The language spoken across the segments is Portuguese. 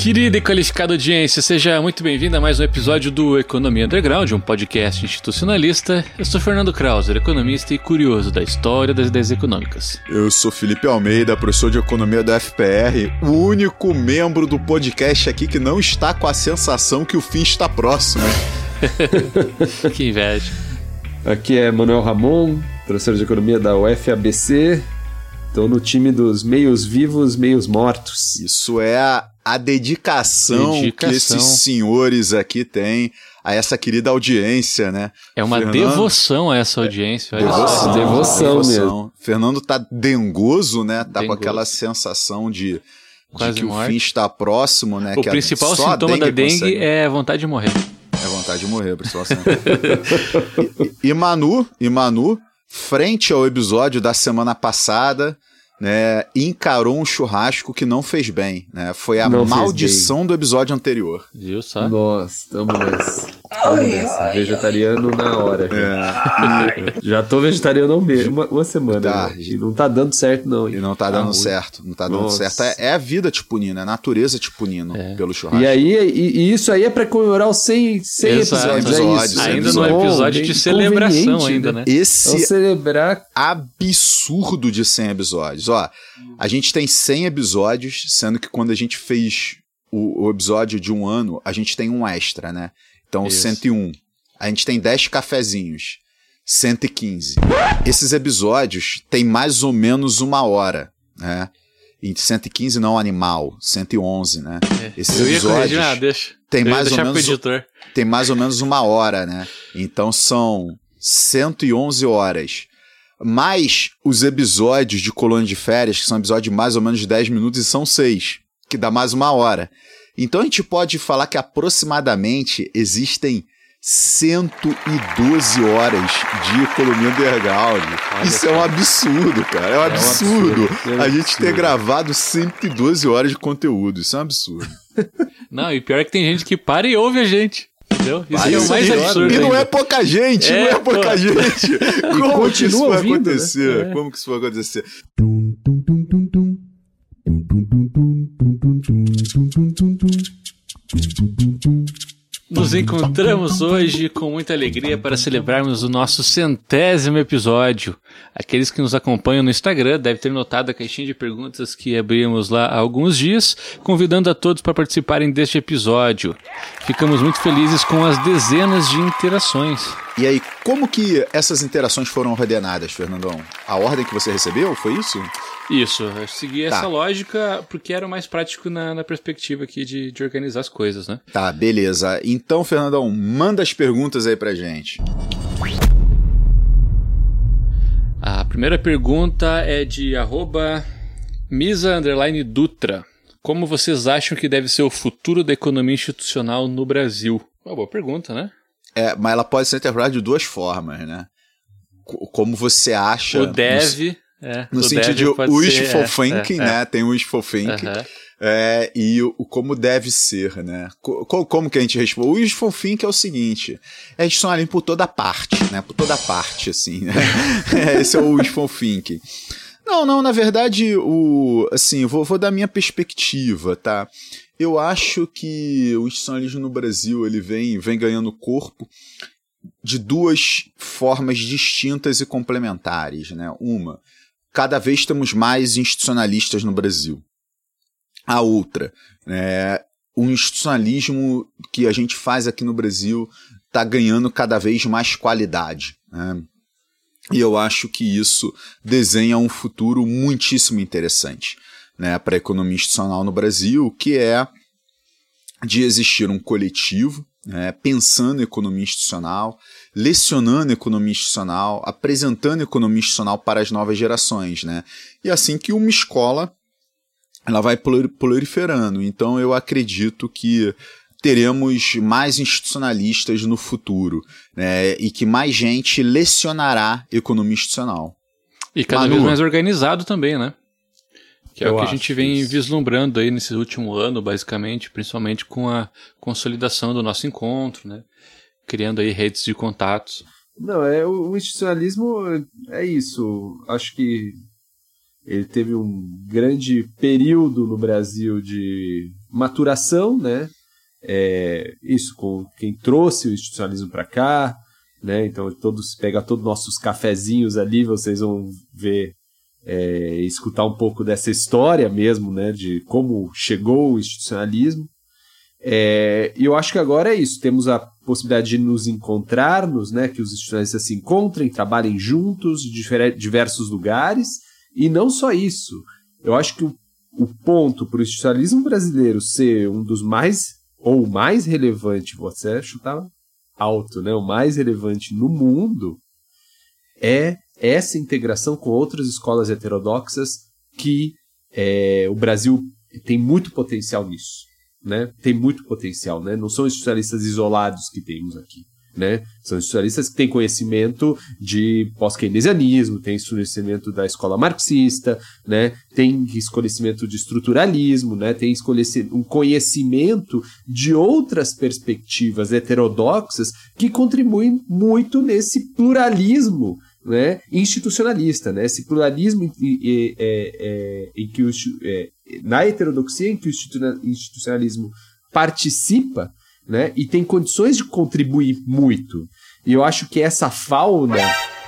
Querida e qualificada audiência, seja muito bem-vinda a mais um episódio do Economia Underground, um podcast institucionalista. Eu sou Fernando Krauser, economista e curioso da história das ideias econômicas. Eu sou Felipe Almeida, professor de economia da FPR, o único membro do podcast aqui que não está com a sensação que o fim está próximo. que inveja. Aqui é Manuel Ramon, professor de economia da UFABC. Estou no time dos meios vivos, meios mortos. Isso é a, a dedicação, dedicação, que esses senhores aqui têm a essa querida audiência, né? É uma Fernando... devoção a essa audiência. Devoção, devoção, devoção mesmo. Fernando tá dengoso, né? Tá dengoso. com aquela sensação de, de que morte. o fim está próximo, né? O que principal sintoma da dengue consegue... é vontade de morrer. É vontade de morrer, principal e, e Manu, e Manu, frente ao episódio da semana passada, né, encarou um churrasco que não fez bem, né? Foi a não maldição do episódio anterior. Viu só? Nossa, tamo nessa. Tamo nessa. Vegetariano na hora. É. já tô vegetariano uma, uma semana. Tá. Né? E não tá dando certo, não. E não tá, tá dando ruim. certo. Não tá dando Nossa. certo. É, é, a vida te punindo, é a natureza te punindo é. pelo churrasco. E aí, e, e, isso aí é pra comemorar os 100, 100 episódios. episódios. É ainda no episódio de celebração ainda, né? Esse celebrar absurdo de 100 episódios ó, a gente tem 100 episódios, sendo que quando a gente fez o, o episódio de um ano, a gente tem um extra, né? Então, Isso. 101. A gente tem 10 cafezinhos. 115. Esses episódios têm mais ou menos uma hora, né? E 115 não animal, 111, né? É. Esses episódios ah, deixa. tem mais ou menos tem mais ou menos uma hora, né? Então são 111 horas mais os episódios de Colônia de Férias, que são episódios de mais ou menos 10 minutos, e são seis, que dá mais uma hora. Então a gente pode falar que aproximadamente existem 112 horas de economia underground. Olha Isso é um absurdo, cara. É um, é absurdo. um absurdo. É um a gente ter gravado 112 horas de conteúdo. Isso é um absurdo. Não, e pior é que tem gente que para e ouve a gente. Entendeu? Isso é o mais absurdo. E não é pouca gente, é, não é pouca pô. gente. Como que isso vai ouvindo, acontecer? Né? Como que isso vai acontecer? Nos encontramos hoje com muita alegria para celebrarmos o nosso centésimo episódio. Aqueles que nos acompanham no Instagram devem ter notado a caixinha de perguntas que abrimos lá há alguns dias, convidando a todos para participarem deste episódio. Ficamos muito felizes com as dezenas de interações. E aí, como que essas interações foram ordenadas, Fernandão? A ordem que você recebeu, foi isso? Isso, eu segui tá. essa lógica porque era mais prático na, na perspectiva aqui de, de organizar as coisas, né? Tá, beleza. Então, Fernandão, manda as perguntas aí pra gente. A primeira pergunta é de arroba Misa Dutra. Como vocês acham que deve ser o futuro da economia institucional no Brasil? Uma boa pergunta, né? É, mas ela pode ser interpretada de duas formas, né? Como você acha. O deve. É, no sentido de wishful ser, thinking, é, é, né? Tem o wishful thinking. É, e o, o, como deve ser, né? Co, como que a gente responde? O wishful thinking é o seguinte: é ali por toda parte, né? Por toda parte, assim. Né? Esse é o wishful thinking. Não, não, na verdade, o, assim, vou, vou dar minha perspectiva, tá? Eu acho que o institucionalismo no Brasil ele vem, vem ganhando corpo de duas formas distintas e complementares, né? Uma, cada vez temos mais institucionalistas no Brasil. A outra, é, o institucionalismo que a gente faz aqui no Brasil está ganhando cada vez mais qualidade. Né? E eu acho que isso desenha um futuro muitíssimo interessante né, para a economia institucional no Brasil, que é de existir um coletivo né, pensando em economia institucional, lecionando economia institucional, apresentando economia institucional para as novas gerações, né? E assim que uma escola ela vai proliferando. Então eu acredito que teremos mais institucionalistas no futuro, né? E que mais gente lecionará economia institucional. E cada Manu, vez mais organizado também, né? Que é Eu o que a gente vem isso. vislumbrando aí nesse último ano, basicamente, principalmente com a consolidação do nosso encontro, né? Criando aí redes de contatos. Não, é o institucionalismo é isso. Acho que ele teve um grande período no Brasil de maturação, né? É, isso com quem trouxe o institucionalismo para cá, né? Então todos pega todos nossos cafezinhos ali, vocês vão ver é, escutar um pouco dessa história mesmo, né? De como chegou o institucionalismo. É, e eu acho que agora é isso. Temos a possibilidade de nos encontrarmos, né? Que os institucionalistas se encontrem, trabalhem juntos de diversos lugares. E não só isso. Eu acho que o, o ponto para o institucionalismo brasileiro ser um dos mais ou mais relevante, você chutar alto, né? O mais relevante no mundo é essa integração com outras escolas heterodoxas que é, o Brasil tem muito potencial nisso né, tem muito potencial, né? Não são especialistas isolados que temos aqui, né? São especialistas que têm conhecimento de pós-keynesianismo, têm conhecimento da escola marxista, né? Tem conhecimento de estruturalismo, né? Tem um conhecimento de outras perspectivas heterodoxas que contribuem muito nesse pluralismo né, institucionalista, né, esse pluralismo em, em, em, em que o, é, na heterodoxia em que o institucionalismo participa né, e tem condições de contribuir muito. E eu acho que essa fauna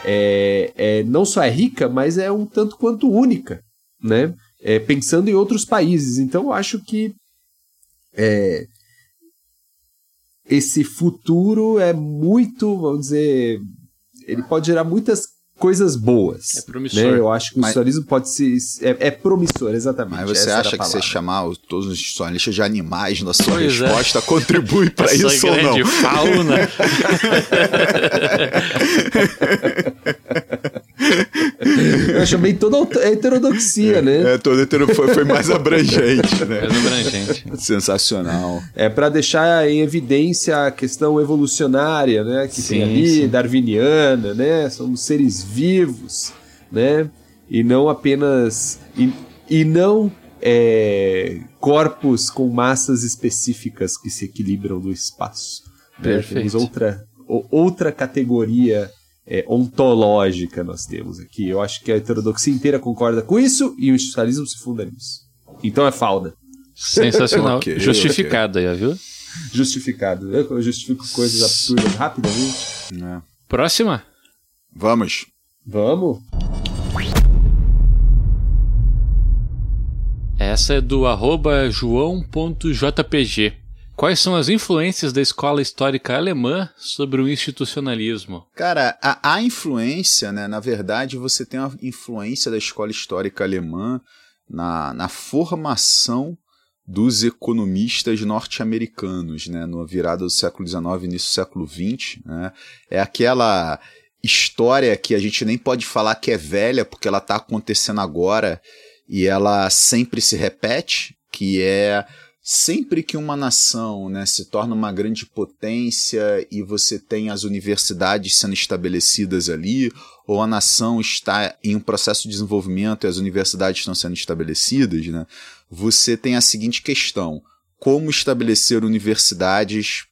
é, é, não só é rica, mas é um tanto quanto única, né? É, pensando em outros países. Então eu acho que é, esse futuro é muito, vamos dizer, ele pode gerar muitas coisas boas. É promissor. Né? Eu acho que o socialismo pode ser. É, é, promissor, exatamente. Mas você acha que você chamar todos os socialistas de animais na sua pois é. resposta é. contribui para isso ou não? fauna. Eu chamei toda a heterodoxia, é, né? É, toda hetero foi, foi mais abrangente, né? Mais abrangente. Sensacional. É para deixar em evidência a questão evolucionária, né? Que sim, tem ali, sim. darwiniana, né? Somos seres vivos, né? E não apenas. E, e não é, corpos com massas específicas que se equilibram no espaço. Né? Temos outra, outra categoria é, ontológica nós temos aqui. Eu acho que a heterodoxia inteira concorda com isso e o institucionalismo se funda nisso. Então é falda. Sensacional. okay, Justificado okay. aí, viu? Justificado. Eu justifico coisas absurdas rapidamente. É. Próxima? Vamos. Vamos. Essa é do arroba joão.jpg. Quais são as influências da escola histórica alemã sobre o institucionalismo? Cara, a, a influência, né, na verdade, você tem a influência da escola histórica alemã na, na formação dos economistas norte-americanos, né, no virada do século XIX início do século XX. Né, é aquela história que a gente nem pode falar que é velha, porque ela está acontecendo agora e ela sempre se repete, que é sempre que uma nação né, se torna uma grande potência e você tem as universidades sendo estabelecidas ali, ou a nação está em um processo de desenvolvimento e as universidades estão sendo estabelecidas, né, você tem a seguinte questão: como estabelecer universidades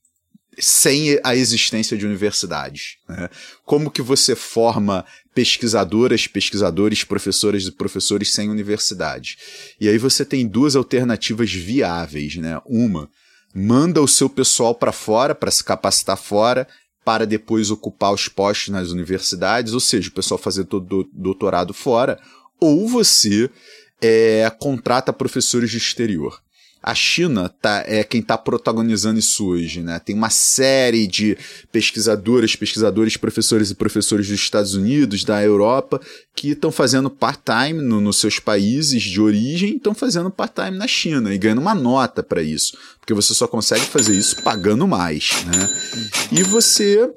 sem a existência de universidades. Né? Como que você forma pesquisadoras, pesquisadores, professoras e professores sem universidade? E aí você tem duas alternativas viáveis, né? Uma, manda o seu pessoal para fora para se capacitar fora para depois ocupar os postos nas universidades, ou seja, o pessoal fazer todo doutorado fora, ou você é, contrata professores de exterior a China tá, é quem está protagonizando isso hoje, né? Tem uma série de pesquisadoras, pesquisadores, professores e professores dos Estados Unidos, da Europa, que estão fazendo part-time no, nos seus países de origem, estão fazendo part-time na China e ganhando uma nota para isso, porque você só consegue fazer isso pagando mais, né? E você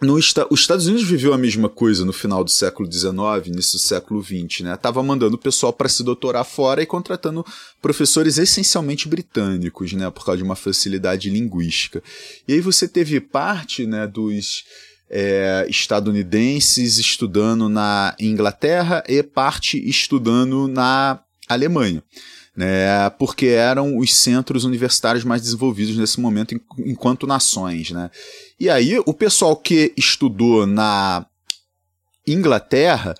no, os Estados Unidos viveu a mesma coisa no final do século XIX, início do século XX, né? Tava mandando o pessoal para se doutorar fora e contratando professores essencialmente britânicos, né? Por causa de uma facilidade linguística. E aí você teve parte, né, dos é, estadunidenses estudando na Inglaterra e parte estudando na Alemanha né, porque eram os centros universitários mais desenvolvidos nesse momento enquanto nações. Né? E aí, o pessoal que estudou na Inglaterra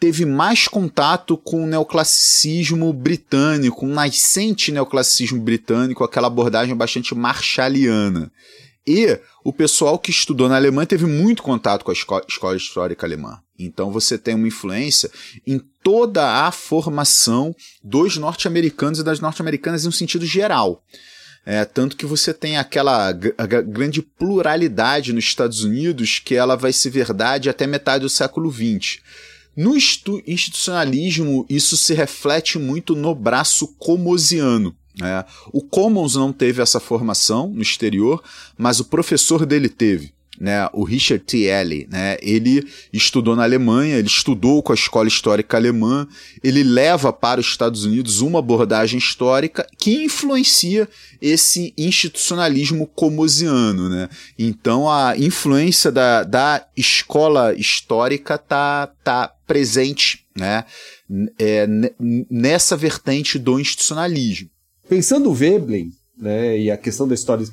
teve mais contato com o neoclassicismo britânico, um nascente neoclassicismo britânico, aquela abordagem bastante marshalliana. E o pessoal que estudou na Alemanha teve muito contato com a escola, histórica alemã. Então você tem uma influência em toda a formação dos norte-americanos e das norte-americanas em um sentido geral. É, tanto que você tem aquela grande pluralidade nos Estados Unidos que ela vai ser verdade até metade do século XX. No institucionalismo, isso se reflete muito no braço comosiano. Né? O Commons não teve essa formação no exterior, mas o professor dele teve né, o Richard T. Ellie, né, ele estudou na Alemanha, ele estudou com a escola histórica alemã, ele leva para os Estados Unidos uma abordagem histórica que influencia esse institucionalismo comosiano, né? Então a influência da, da escola histórica tá, tá presente, né, é, nessa vertente do institucionalismo. Pensando o Veblen, né, e a questão da história,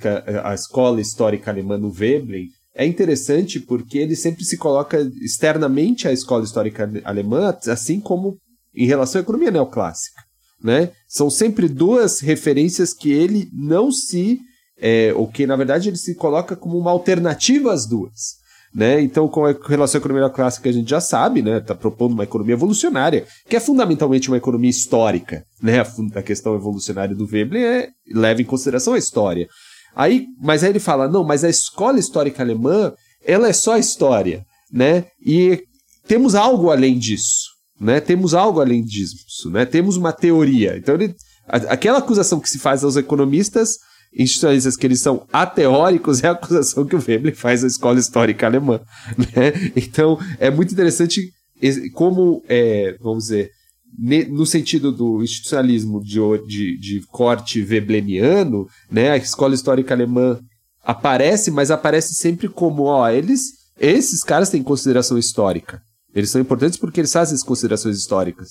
a escola histórica alemã no Veblen, é interessante porque ele sempre se coloca externamente à escola histórica alemã, assim como em relação à economia neoclássica. Né? São sempre duas referências que ele não se. É, ou que, na verdade, ele se coloca como uma alternativa às duas. Né? Então, com relação à economia clássica, a gente já sabe, né? Está propondo uma economia evolucionária, que é fundamentalmente uma economia histórica. Né? A, a questão evolucionária do Veblen é, leva em consideração a história. Aí, mas aí ele fala, não, mas a escola histórica alemã, ela é só história, né? E temos algo além disso, né? Temos algo além disso, né? Temos uma teoria. Então, ele, aquela acusação que se faz aos economistas institucionalistas que eles são ateóricos é a acusação que o Veblen faz à escola histórica alemã, né? Então, é muito interessante como, é, vamos dizer, no sentido do institucionalismo de, de, de corte webleniano, né, a escola histórica alemã aparece, mas aparece sempre como, ó, eles, esses caras têm consideração histórica. Eles são importantes porque eles fazem as considerações históricas.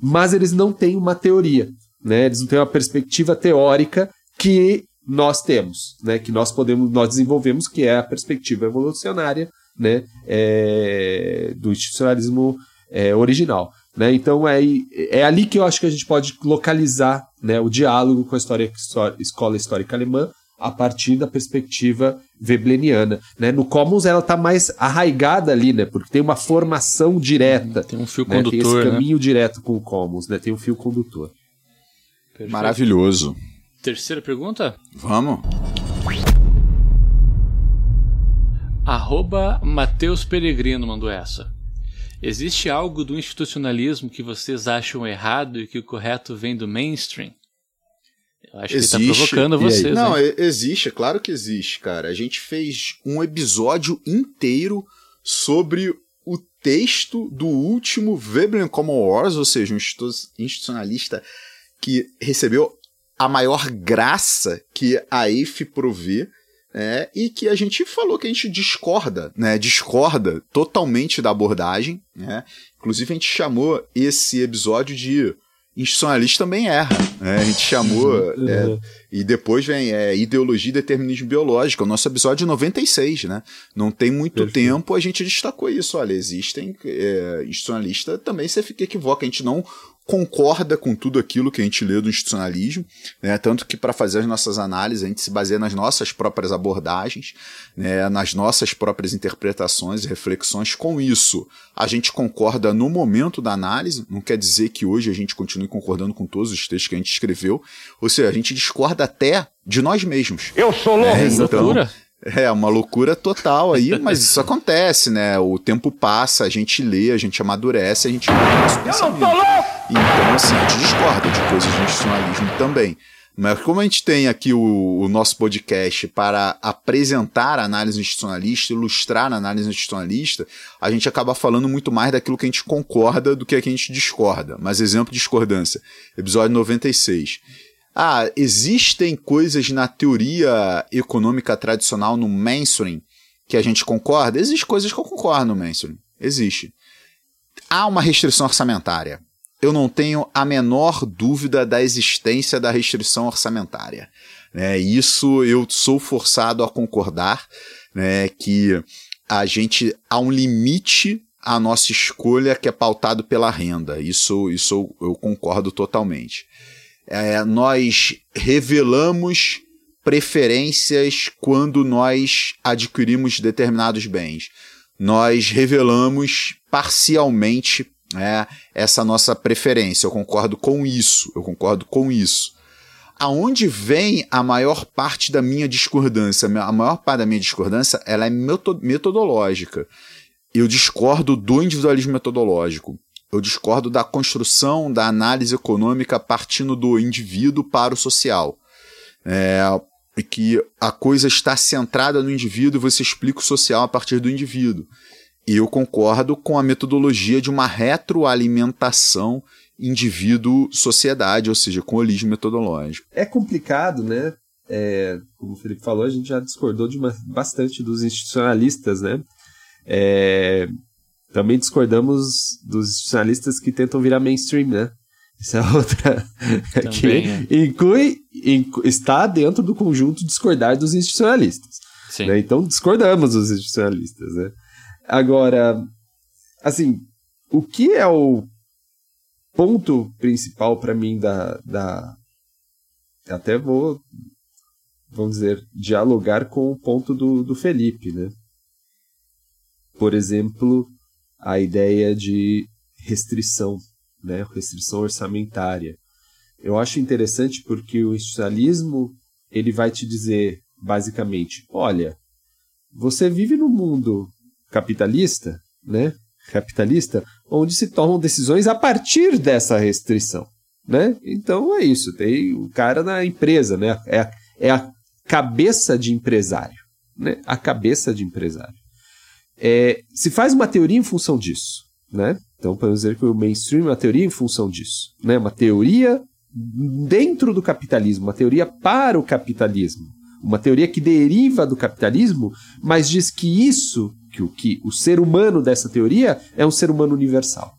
Mas eles não têm uma teoria, né? Eles não têm uma perspectiva teórica que nós temos, né? Que nós podemos, nós desenvolvemos, que é a perspectiva evolucionária, né? É, do institucionalismo é, original. Né? Então é, é ali que eu acho que a gente pode localizar né, o diálogo com a história, escola histórica alemã a partir da perspectiva webleniana. Né? No Commons ela está mais arraigada ali, né? porque tem uma formação direta. Tem um fio né? condutor. Tem esse né? caminho né? direto com o Commons, né? tem um fio condutor. Perfeito. Maravilhoso. Terceira pergunta? Vamos. Arroba Matheus Peregrino mandou essa. Existe algo do institucionalismo que vocês acham errado e que o correto vem do mainstream? Eu acho existe. que ele tá provocando vocês. Não, existe, é claro que existe, cara. A gente fez um episódio inteiro sobre o texto do último Veblen Common Wars, ou seja, um institucionalista que recebeu a maior graça que a EIF provê é, e que a gente falou que a gente discorda, né? Discorda totalmente da abordagem, né? Inclusive a gente chamou esse episódio de institucionalista também erra. Né? A gente chamou. Uhum. É, e depois vem é, Ideologia e Determinismo Biológico, o nosso episódio 96, né? Não tem muito Perfeito. tempo a gente destacou isso. Olha, existem é, institucionalistas também você fica equivoca. A gente não concorda com tudo aquilo que a gente lê do institucionalismo, né? tanto que para fazer as nossas análises a gente se baseia nas nossas próprias abordagens, né? nas nossas próprias interpretações e reflexões. Com isso, a gente concorda no momento da análise, não quer dizer que hoje a gente continue concordando com todos os textos que a gente escreveu, ou seja, a gente discorda até de nós mesmos. Eu sou louco! É, então, é, uma loucura total aí, mas isso acontece, né? O tempo passa, a gente lê, a gente amadurece, a gente Eu não tô louco! Então, assim, a gente discorda de coisas de institucionalismo também. Mas como a gente tem aqui o, o, nosso podcast para apresentar a análise institucionalista, ilustrar a análise institucionalista, a gente acaba falando muito mais daquilo que a gente concorda do que a que a gente discorda. Mas exemplo de discordância, episódio 96 ah, existem coisas na teoria econômica tradicional no mainstream que a gente concorda? Existem coisas que eu concordo no mainstream. Existe. Há uma restrição orçamentária. Eu não tenho a menor dúvida da existência da restrição orçamentária. Né? Isso eu sou forçado a concordar, né? que a gente há um limite a nossa escolha que é pautado pela renda. Isso, isso eu concordo totalmente. É, nós revelamos preferências quando nós adquirimos determinados bens. Nós revelamos parcialmente é, essa nossa preferência. Eu concordo com isso. Eu concordo com isso. Aonde vem a maior parte da minha discordância? A maior parte da minha discordância ela é metodológica. Eu discordo do individualismo metodológico. Eu discordo da construção da análise econômica partindo do indivíduo para o social. É, que a coisa está centrada no indivíduo e você explica o social a partir do indivíduo. E eu concordo com a metodologia de uma retroalimentação indivíduo-sociedade, ou seja, com holismo metodológico. É complicado, né? É, como o Felipe falou, a gente já discordou de uma, bastante dos institucionalistas, né? É, também discordamos dos institucionalistas que tentam virar mainstream, né? Isso é outra. Também, que é. inclui, inclui, está dentro do conjunto discordar dos institucionalistas. Né? Então discordamos dos institucionalistas, né? Agora, assim, o que é o ponto principal para mim da, da. Até vou, vamos dizer, dialogar com o ponto do, do Felipe, né? Por exemplo, a ideia de restrição, né? restrição orçamentária. Eu acho interessante porque o institucionalismo ele vai te dizer, basicamente, olha, você vive num mundo capitalista, né? capitalista, onde se tomam decisões a partir dessa restrição, né? Então é isso, tem o cara na empresa, né? É, é a cabeça de empresário, né? A cabeça de empresário. É, se faz uma teoria em função disso, né? Então podemos dizer que o mainstream é uma teoria em função disso, né? Uma teoria dentro do capitalismo, uma teoria para o capitalismo, uma teoria que deriva do capitalismo, mas diz que isso que o, que o ser humano dessa teoria é um ser humano universal.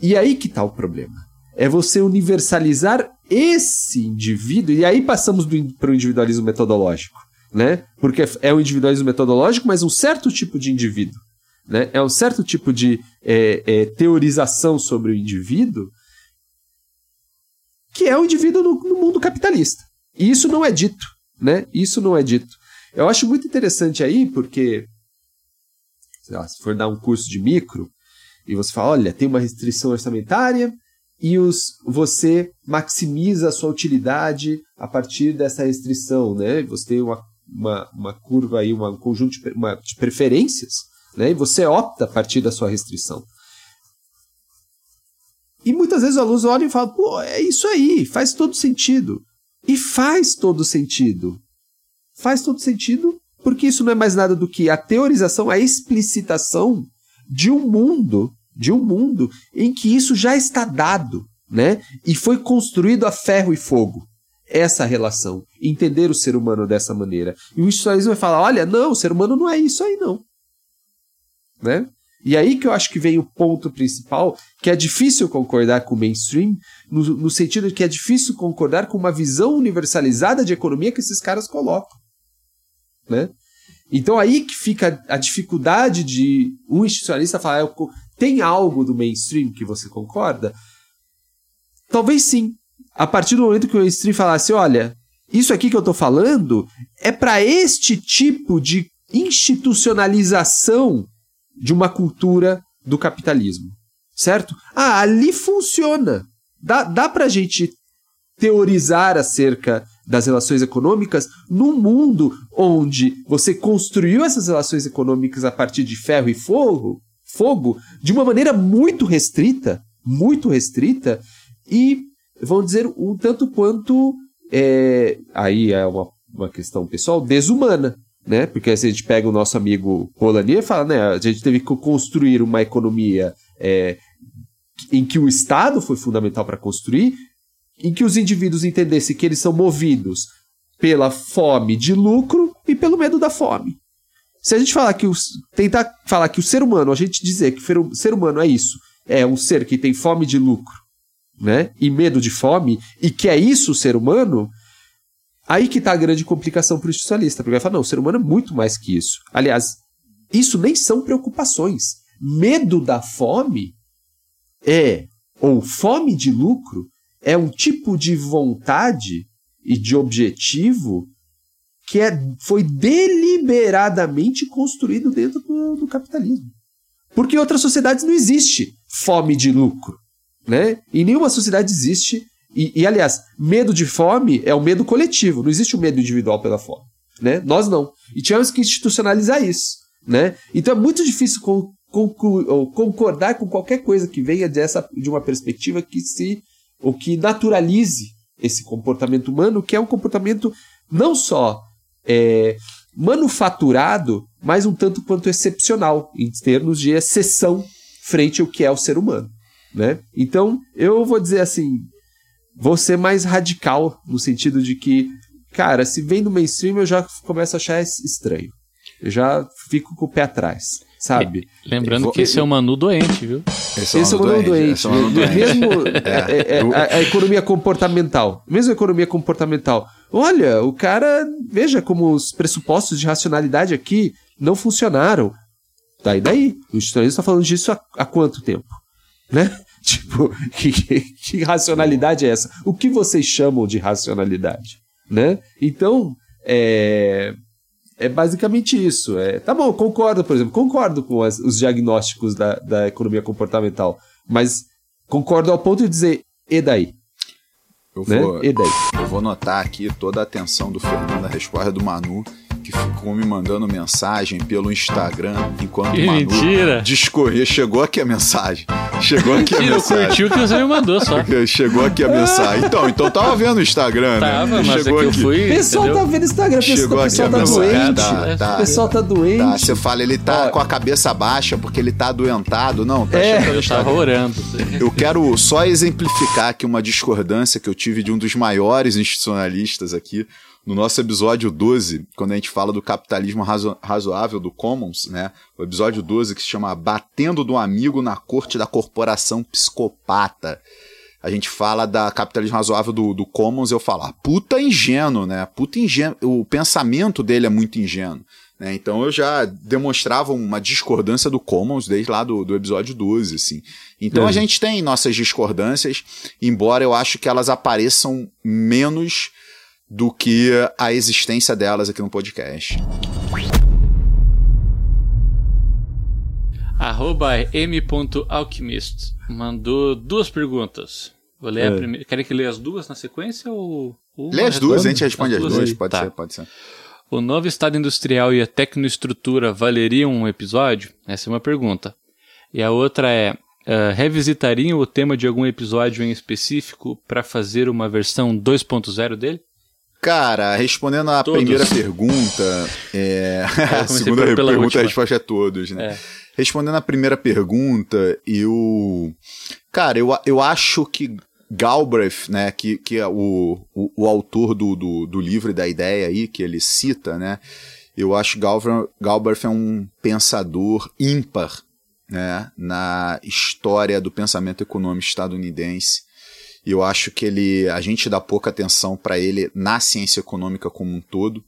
E aí que está o problema. É você universalizar esse indivíduo, e aí passamos para o individualismo metodológico, né? Porque é um individualismo metodológico, mas um certo tipo de indivíduo. Né? É um certo tipo de é, é, teorização sobre o indivíduo que é o indivíduo no, no mundo capitalista. E isso não é dito, né? Isso não é dito. Eu acho muito interessante aí, porque lá, se for dar um curso de micro, e você fala, olha, tem uma restrição orçamentária e os, você maximiza a sua utilidade a partir dessa restrição, né? Você tem uma, uma, uma curva aí, um conjunto de, uma, de preferências, né? E você opta a partir da sua restrição. E muitas vezes os alunos olham e falam, pô, é isso aí, faz todo sentido. E faz todo sentido. Faz todo sentido porque isso não é mais nada do que a teorização, a explicitação de um mundo, de um mundo em que isso já está dado, né? E foi construído a ferro e fogo. Essa relação, entender o ser humano dessa maneira. E o historismo vai falar: olha, não, o ser humano não é isso aí, não. Né? E aí que eu acho que vem o ponto principal, que é difícil concordar com o mainstream, no, no sentido de que é difícil concordar com uma visão universalizada de economia que esses caras colocam. Né? Então aí que fica a dificuldade de um institucionalista falar, tem algo do mainstream que você concorda? Talvez sim. A partir do momento que o mainstream falasse, olha, isso aqui que eu estou falando é para este tipo de institucionalização de uma cultura do capitalismo. Certo? Ah, ali funciona. Dá, dá para a gente teorizar acerca das relações econômicas num mundo onde você construiu essas relações econômicas a partir de ferro e fogo, fogo de uma maneira muito restrita, muito restrita e vamos dizer um tanto quanto é, aí é uma, uma questão pessoal desumana, né? Porque se a gente pega o nosso amigo Polanyi e fala, né? A gente teve que construir uma economia é, em que o Estado foi fundamental para construir em que os indivíduos entendessem que eles são movidos pela fome de lucro e pelo medo da fome. Se a gente falar que tentar falar que o ser humano, a gente dizer que o ser humano é isso, é um ser que tem fome de lucro, né? E medo de fome, e que é isso o ser humano, aí que está a grande complicação para o institucionalista, porque vai falar, não, o ser humano é muito mais que isso. Aliás, isso nem são preocupações. medo da fome é, ou fome de lucro, é um tipo de vontade e de objetivo que é, foi deliberadamente construído dentro do, do capitalismo. Porque em outras sociedades não existe fome de lucro. Né? Em nenhuma sociedade existe. E, e, aliás, medo de fome é um medo coletivo, não existe o medo individual pela fome. Né? Nós não. E tivemos que institucionalizar isso. Né? Então é muito difícil con concordar com qualquer coisa que venha dessa, de uma perspectiva que se ou que naturalize esse comportamento humano, que é um comportamento não só é, manufaturado, mas um tanto quanto excepcional, em termos de exceção frente ao que é o ser humano. Né? Então, eu vou dizer assim, vou ser mais radical, no sentido de que, cara, se vem do mainstream, eu já começo a achar estranho. Eu já fico com o pé atrás sabe? Lembrando vou, que esse é o Manu doente, viu? Esse é o Manu, doente. Doente. Mesmo é, é, é, a, a, economia comportamental. Mesmo a economia comportamental. Olha, o cara, veja como os pressupostos de racionalidade aqui não funcionaram. Daí, daí. O institucionalismo está falando disso há, há quanto tempo? Né? Tipo, que, que, que racionalidade é essa? O que vocês chamam de racionalidade? Né? Então, é, é basicamente isso. É, tá bom, concordo, por exemplo, concordo com as, os diagnósticos da, da economia comportamental, mas concordo ao ponto de dizer, e daí? Eu né? vou, e daí? Eu vou notar aqui toda a atenção do Fernando na resposta do Manu que ficou me mandando mensagem pelo Instagram enquanto que Manu mentira. discorria. Chegou aqui a mensagem. Chegou aqui mentira, a mensagem. curtiu que você me mandou só. Chegou aqui a mensagem. Então, então tava vendo o Instagram, né? Tava, mas é Chegou é aqui. eu fui. O pessoal entendeu? tá vendo o Instagram, Chegou o pessoal tá doente. Tá, tá, o pessoal tá doente. Tá, você fala, ele tá com a cabeça baixa porque ele tá adoentado. Não, tá é, eu tava orando. Eu quero só exemplificar aqui uma discordância que eu tive de um dos maiores institucionalistas aqui, no nosso episódio 12, quando a gente fala do capitalismo razo razoável do Commons, né? O episódio 12 que se chama Batendo do Amigo na Corte da Corporação Psicopata. A gente fala da capitalismo razoável do, do Commons, eu falo, ah, puta ingênuo, né? Puta ingênuo. O pensamento dele é muito ingênuo. Né? Então eu já demonstrava uma discordância do Commons desde lá do, do episódio 12, assim. Então é. a gente tem nossas discordâncias, embora eu acho que elas apareçam menos do que a existência delas aqui no podcast. Arroba m.alchemist mandou duas perguntas. Vou ler é. a primeira. Querem que leia as duas na sequência ou. Lê as duas, a gente responde as, as duas, pode tá. ser, pode ser. O novo estado industrial e a tecnoestrutura valeriam um episódio? Essa é uma pergunta. E a outra é: uh, revisitariam o tema de algum episódio em específico para fazer uma versão 2.0 dele? Cara, respondendo todos. primeira pergunta, é... a segunda pergunta, última. a resposta é todos, né? É. Respondendo a primeira pergunta, eu. Cara, eu, eu acho que Galbraith, né, que, que é o, o, o autor do, do, do, livro e da ideia aí, que ele cita, né, eu acho que Galbraith, Galbraith é um pensador ímpar, né, na história do pensamento econômico estadunidense. E eu acho que ele, a gente dá pouca atenção para ele na ciência econômica como um todo.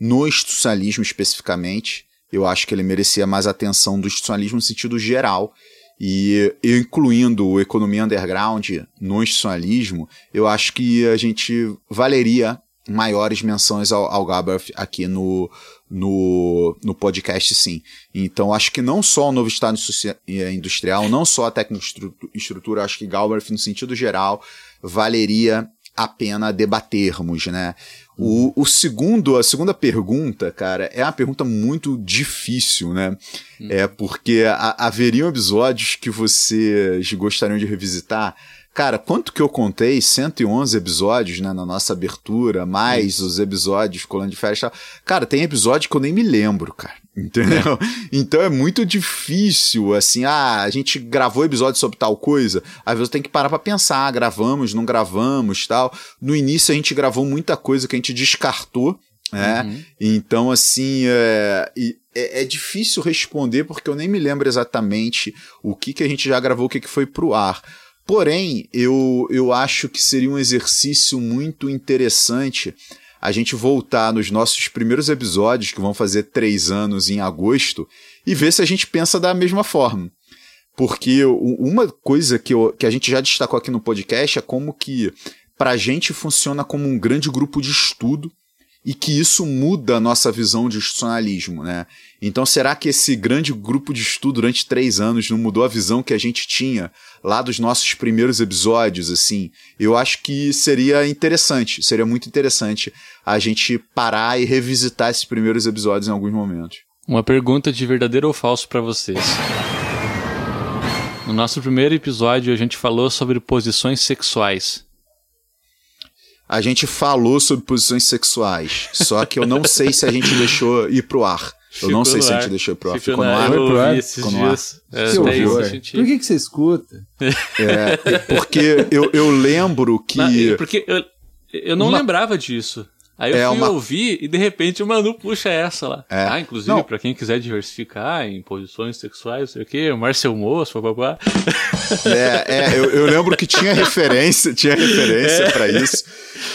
No institucionalismo especificamente, eu acho que ele merecia mais atenção do institucionalismo no sentido geral. E incluindo economia underground no institucionalismo, eu acho que a gente valeria maiores menções ao, ao Gabbard aqui no, no, no podcast, sim. Então, acho que não só o novo Estado eh, industrial, não só a tecnoestrutura, acho que Galbraith, no sentido geral, valeria a pena debatermos, né? O, o segundo, a segunda pergunta, cara, é uma pergunta muito difícil, né? Hum. É porque a, haveriam episódios que vocês gostariam de revisitar Cara, quanto que eu contei? 111 episódios, né, na nossa abertura, mais Sim. os episódios colando de férias. Cara, tem episódio que eu nem me lembro, cara. Entendeu? É. Então é muito difícil, assim, ah, a gente gravou episódio sobre tal coisa, às vezes tem que parar pra pensar, ah, gravamos, não gravamos, tal. No início a gente gravou muita coisa que a gente descartou, né? Uhum. Então, assim, é, é, é, difícil responder porque eu nem me lembro exatamente o que, que a gente já gravou, o que, que foi pro ar. Porém, eu, eu acho que seria um exercício muito interessante a gente voltar nos nossos primeiros episódios, que vão fazer três anos em agosto, e ver se a gente pensa da mesma forma. Porque uma coisa que, eu, que a gente já destacou aqui no podcast é como que para a gente funciona como um grande grupo de estudo e que isso muda a nossa visão de institucionalismo, né? Então, será que esse grande grupo de estudo durante três anos não mudou a visão que a gente tinha lá dos nossos primeiros episódios, assim? Eu acho que seria interessante, seria muito interessante a gente parar e revisitar esses primeiros episódios em alguns momentos. Uma pergunta de verdadeiro ou falso para vocês. No nosso primeiro episódio, a gente falou sobre posições sexuais a gente falou sobre posições sexuais, só que eu não sei se a gente deixou ir pro ar. Eu não sei se a gente deixou pro ar. Ficou, no ar. Ficou no ar. Ficou no ar. É. Por que, que você escuta? É, porque eu, eu lembro que. Não, porque eu, eu não Uma... lembrava disso. Aí eu é fui uma... ouvir e de repente o Manu puxa essa lá. É. Ah, inclusive, para quem quiser diversificar em posições sexuais, sei o quê, o Marcel Moço, blá. É, é eu, eu, lembro que tinha referência, tinha referência é. para isso.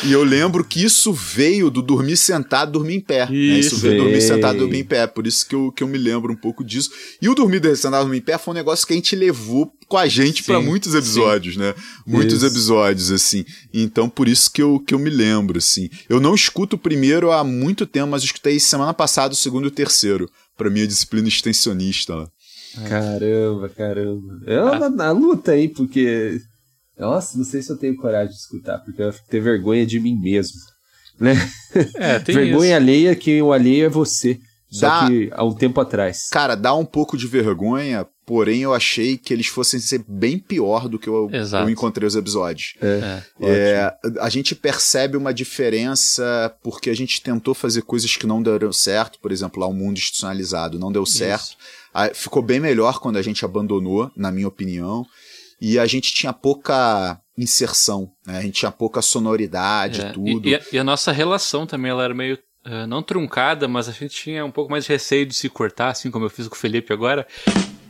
E eu lembro que isso veio do dormir sentado, dormir em pé. Isso, né? isso veio do dormir sentado, dormir em pé. Por isso que eu, que eu me lembro um pouco disso. E o dormir sentado, dormir em pé foi um negócio que a gente levou com a gente para muitos episódios, sim. né? Muitos isso. episódios, assim. Então, por isso que eu, que eu me lembro, assim. Eu não escuto o primeiro há muito tempo, mas eu escutei semana passada o segundo e o terceiro. Pra minha disciplina extensionista lá. Caramba, caramba. É uma, uma luta, hein? Porque. Nossa, não sei se eu tenho coragem de escutar, porque eu fico ter vergonha de mim mesmo. Né? É, tem vergonha isso. alheia que o alheio é você. Só dá, que há um tempo atrás. Cara, dá um pouco de vergonha, porém eu achei que eles fossem ser bem pior do que eu, eu encontrei os episódios. É. É, é, a gente percebe uma diferença porque a gente tentou fazer coisas que não deram certo, por exemplo, lá o mundo institucionalizado não deu certo. Isso. Ficou bem melhor quando a gente abandonou, na minha opinião. E a gente tinha pouca inserção, né? A gente tinha pouca sonoridade, é. tudo. E, e, a, e, a, nossa relação também, ela era meio Uh, não truncada, mas a gente tinha um pouco mais de receio de se cortar, assim como eu fiz com o Felipe agora.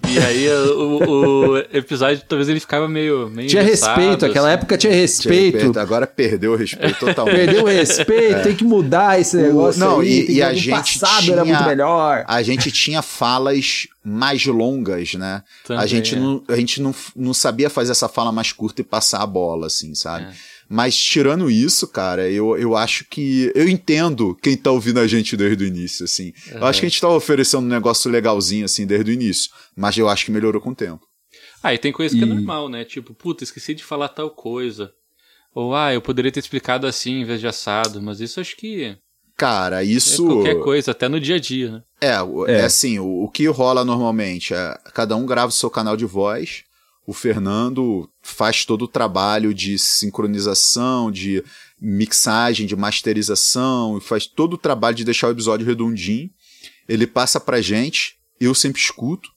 E aí o, o, episódio talvez ele ficava meio. meio tinha respeito, aquela assim. época tinha respeito. tinha respeito. Agora perdeu o respeito totalmente. perdeu o respeito, é. tem que mudar esse negócio. Não, aí, e, e a gente. passado tinha, era muito melhor. A gente tinha falas mais longas, né? Também, a gente, é. não, a gente não, não sabia fazer essa fala mais curta e passar a bola, assim, sabe? É. Mas tirando isso, cara, eu, eu acho que. Eu entendo quem tá ouvindo a gente desde o início, assim. Uhum. Eu acho que a gente tá oferecendo um negócio legalzinho, assim, desde o início. Mas eu acho que melhorou com o tempo. Ah, e tem coisa que é normal, né? Tipo, puta, esqueci de falar tal coisa. Ou, ah, eu poderia ter explicado assim em vez de assado. Mas isso acho que. Cara, isso. É qualquer coisa, até no dia a dia, né? É, é, é assim, o, o que rola normalmente é cada um grava o seu canal de voz o Fernando faz todo o trabalho de sincronização, de mixagem, de masterização, faz todo o trabalho de deixar o episódio redondinho. Ele passa pra gente, eu sempre escuto,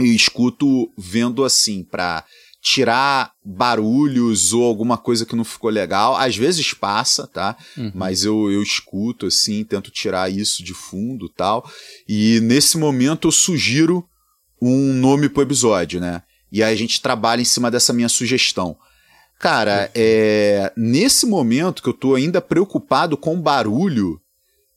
e escuto vendo assim, pra tirar barulhos ou alguma coisa que não ficou legal. Às vezes passa, tá? Uhum. Mas eu, eu escuto assim, tento tirar isso de fundo tal. E nesse momento eu sugiro um nome pro episódio, né? E aí a gente trabalha em cima dessa minha sugestão. Cara, é, nesse momento que eu tô ainda preocupado com barulho,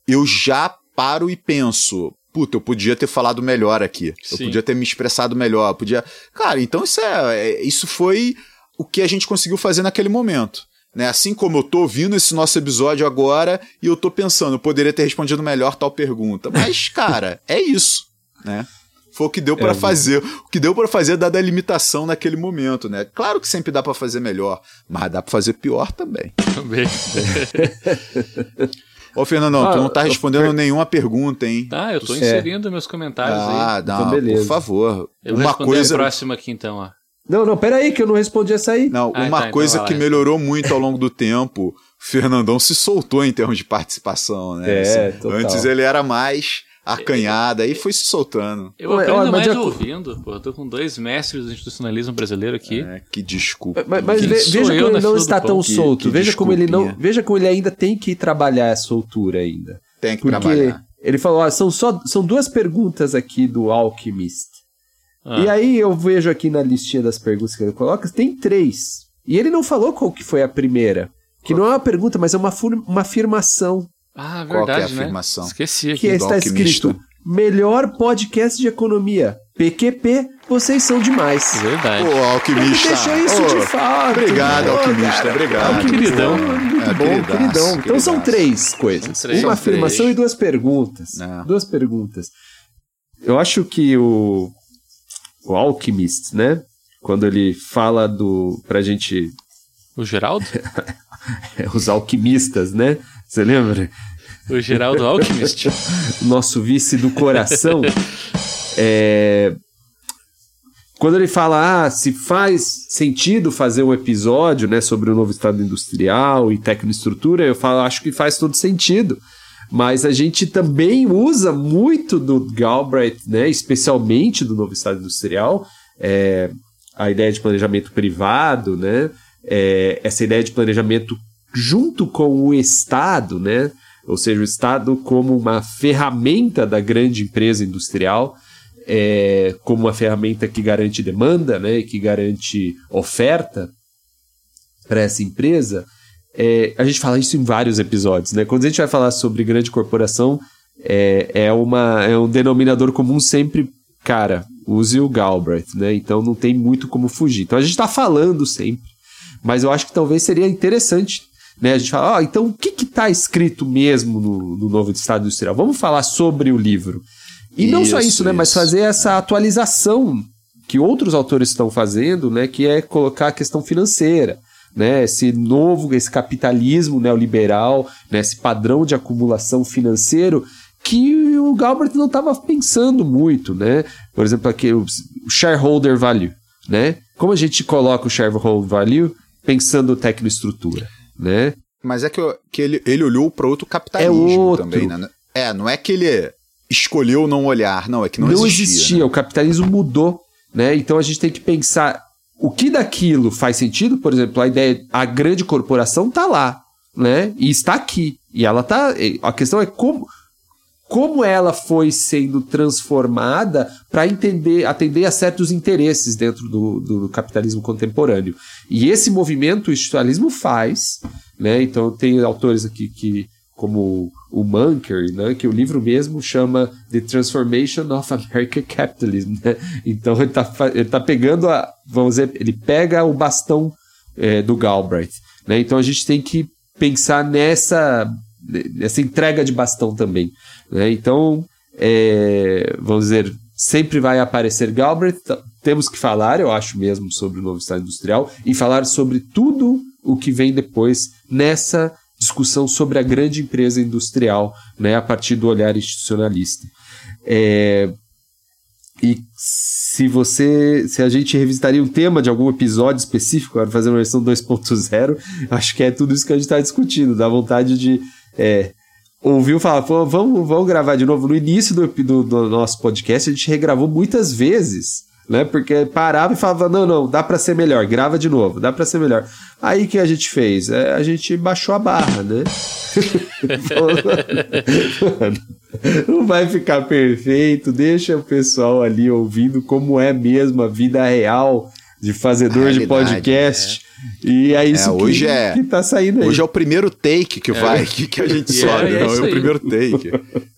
eu já paro e penso, puta, eu podia ter falado melhor aqui. Sim. Eu podia ter me expressado melhor. Podia. Cara, então isso é, é, Isso foi o que a gente conseguiu fazer naquele momento. Né? Assim como eu tô ouvindo esse nosso episódio agora e eu tô pensando, eu poderia ter respondido melhor tal pergunta. Mas, cara, é isso. Né? Foi o que deu para é, fazer. O que deu para fazer dada a limitação naquele momento, né? Claro que sempre dá para fazer melhor, mas dá para fazer pior também. Também. Ô, Fernandão, ah, tu não tá respondendo eu... nenhuma pergunta, hein? Tá, eu tô é. inserindo meus comentários ah, aí. Dá, então, beleza. por favor. Eu uma vou coisa a próxima aqui então, ó. Não, não, pera aí que eu não respondi essa aí. Não, ah, uma tá, então coisa então que melhorou muito ao longo do tempo, Fernandão se soltou em termos de participação, né? É, assim, total. Antes ele era mais acanhada, aí foi se soltando. Eu aprendo Olha, mais ouvindo, pô. Eu tô com dois mestres do institucionalismo brasileiro aqui. É, que desculpa. Mas, mas ve, veja como ele não está tão solto. Que, que veja como ele não. Veja como ele ainda tem que trabalhar a soltura ainda. Tem que Porque trabalhar. Ele falou: ó, são, só, são duas perguntas aqui do Alchemist. Ah. E aí eu vejo aqui na listinha das perguntas que ele coloca, tem três. E ele não falou qual que foi a primeira. que não é uma pergunta, mas é uma, uma afirmação. Ah, verdade, Qual que é a né? afirmação? Né? Esqueci aqui. Que está escrito, melhor podcast de economia, PQP, vocês são demais. Verdade. Ô, alquimista. Deixou isso oh, de fato. Obrigado, alquimista. Cara. Obrigado. queridão. Muito é, bom, queridão. Então são três coisas. Três. Uma são afirmação três. e duas perguntas. É. Duas perguntas. Eu acho que o, o Alchemist, né? Quando ele fala do. pra gente. O Geraldo? Os alquimistas, né? Você lembra? O Geraldo Alchemist. Nosso vice do coração. é, quando ele fala, ah, se faz sentido fazer um episódio né, sobre o novo estado industrial e tecnoestrutura, eu falo, acho que faz todo sentido. Mas a gente também usa muito do Galbraith, né, especialmente do novo estado industrial, é, a ideia de planejamento privado, né, é, essa ideia de planejamento junto com o Estado, né, ou seja, o Estado como uma ferramenta da grande empresa industrial é, como uma ferramenta que garante demanda, né, que garante oferta para essa empresa, é, a gente fala isso em vários episódios. Né? Quando a gente vai falar sobre grande corporação, é, é, uma, é um denominador comum sempre, cara, use o Galbraith, né? Então não tem muito como fugir. Então a gente está falando sempre, mas eu acho que talvez seria interessante né? A gente fala, oh, então o que está escrito mesmo no, no novo Estado Industrial? Vamos falar sobre o livro. E isso, não só isso, né? Mas fazer essa atualização que outros autores estão fazendo, né? Que é colocar a questão financeira. Né, esse novo, esse capitalismo neoliberal, né, esse padrão de acumulação financeiro que o Galbraith não estava pensando muito, né? Por exemplo, aqui o shareholder value, né? Como a gente coloca o shareholder value pensando tecnoestrutura, né? Mas é que, que ele, ele olhou para outro capitalismo é outro. também, né? É, não é que ele escolheu não olhar. Não, é que não, não existia. existia. Né? O capitalismo mudou, né? Então a gente tem que pensar o que daquilo faz sentido. Por exemplo, a ideia, a grande corporação está lá, né? E está aqui. E ela tá. A questão é como como ela foi sendo transformada para entender, atender a certos interesses dentro do, do, capitalismo contemporâneo. E esse movimento o institucionalismo faz, né? Então tem autores aqui que como o Munker, né, que o livro mesmo chama The Transformation of American Capitalism. Né? Então ele está tá pegando a, vamos dizer, ele pega o bastão é, do Galbraith. Né? Então a gente tem que pensar nessa, nessa entrega de bastão também. Né? Então, é, vamos dizer, sempre vai aparecer Galbraith. Temos que falar, eu acho mesmo, sobre o novo Estado Industrial e falar sobre tudo o que vem depois nessa discussão sobre a grande empresa industrial, né, a partir do olhar institucionalista. É, e se você, se a gente revisitaria um tema de algum episódio específico, agora fazer uma versão 2.0, acho que é tudo isso que a gente está discutindo, dá vontade de é, ouviu falar, Pô, vamos, vamos gravar de novo. No início do, do, do nosso podcast, a gente regravou muitas vezes né? Porque parava e falava: não, não, dá para ser melhor, grava de novo, dá para ser melhor. Aí que a gente fez? É, a gente baixou a barra, né? não vai ficar perfeito, deixa o pessoal ali ouvindo como é mesmo a vida real de fazedor de podcast. É. E é isso é, hoje que, é, que tá saindo aí. Hoje é o primeiro take que é. vai, que, que a gente sobe, é, não, é o primeiro take.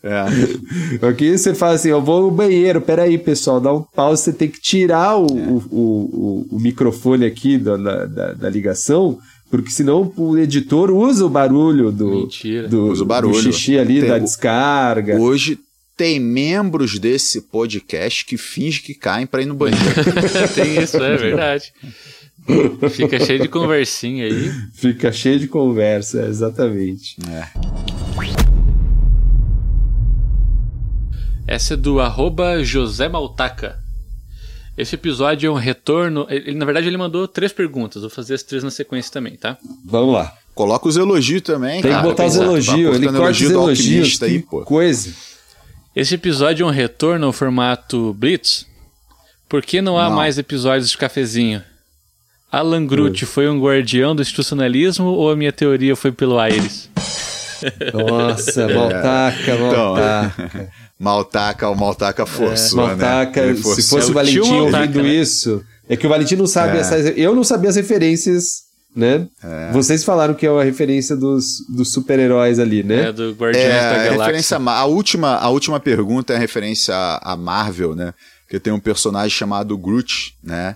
É. Aqui você fala assim, eu vou no banheiro, peraí pessoal, dá um pause, você tem que tirar o, é. o, o, o, microfone aqui da, da, da ligação, porque senão o editor usa o barulho do, Mentira. do, usa o barulho. do xixi ali, tem, da descarga. Hoje tem membros desse podcast que fingem que caem para ir no banheiro. tem isso, é verdade. Fica cheio de conversinha aí. Fica cheio de conversa, exatamente. É. Essa é do arroba José Maltaca. Esse episódio é um retorno. Ele, na verdade, ele mandou três perguntas. Vou fazer as três na sequência também, tá? Vamos lá. Coloca os elogios também, Tem cara. que botar os elogios. Ele corta os elogios. Aí, pô. coisa. Esse episódio é um retorno ao formato Blitz. Por que não há não. mais episódios de cafezinho? Alan Groot foi um guardião do institucionalismo ou a minha teoria foi pelo Aires? Nossa, é. Maltaca, Maltaca. Então, maltaca, o Maltaca forçou, é, Maltaca, né? se fosse é o Valentim ouvindo né? isso... É que o Valentim não sabe é. essas... Eu não sabia as referências né? É. Vocês falaram que é uma referência dos, dos super-heróis ali, né? É, do Guardiões é, da Galáxia. Referência a, a, última, a última pergunta é a referência a, a Marvel, né? Que tem um personagem chamado Groot, né?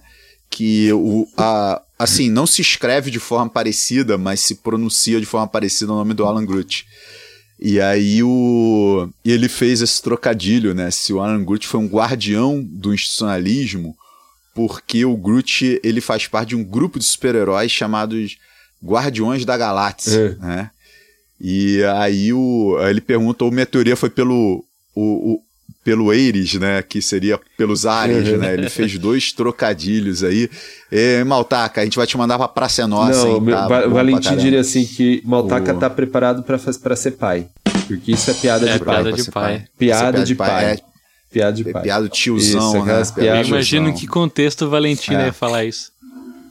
Que o, a, assim, não se escreve de forma parecida, mas se pronuncia de forma parecida o nome do Alan Groot. E aí o e ele fez esse trocadilho, né? Se o Alan Groot foi um guardião do institucionalismo, porque o Groot ele faz parte de um grupo de super-heróis chamados Guardiões da Galáxia, é. né? E aí o, ele pergunta, ou minha teoria foi pelo o, o, pelo Ares, né? Que seria pelos ares, uhum. né? Ele fez dois trocadilhos aí. E, Maltaca, a gente vai te mandar pra Praça Nossa. Não, hein, tá? Va Valentim diria assim que Maltaca o... tá preparado para ser pai. Porque isso é piada é, de pai. Piada de pai. pai. Piada de pai. pai. É Piada de pai. Piada tiozão, isso, né? Piada eu imagino em que contexto o Valentim é. ia falar isso.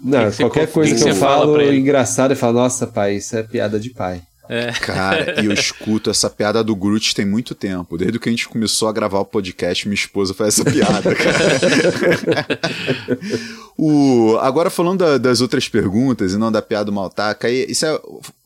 Não, que qualquer que coisa que, que eu falo engraçada, eu falo, nossa, pai, isso é piada de pai. É. Cara, e eu escuto essa piada do Groot tem muito tempo. Desde que a gente começou a gravar o podcast, minha esposa faz essa piada, cara. o, agora falando da, das outras perguntas e não da piada do Maltaca, isso é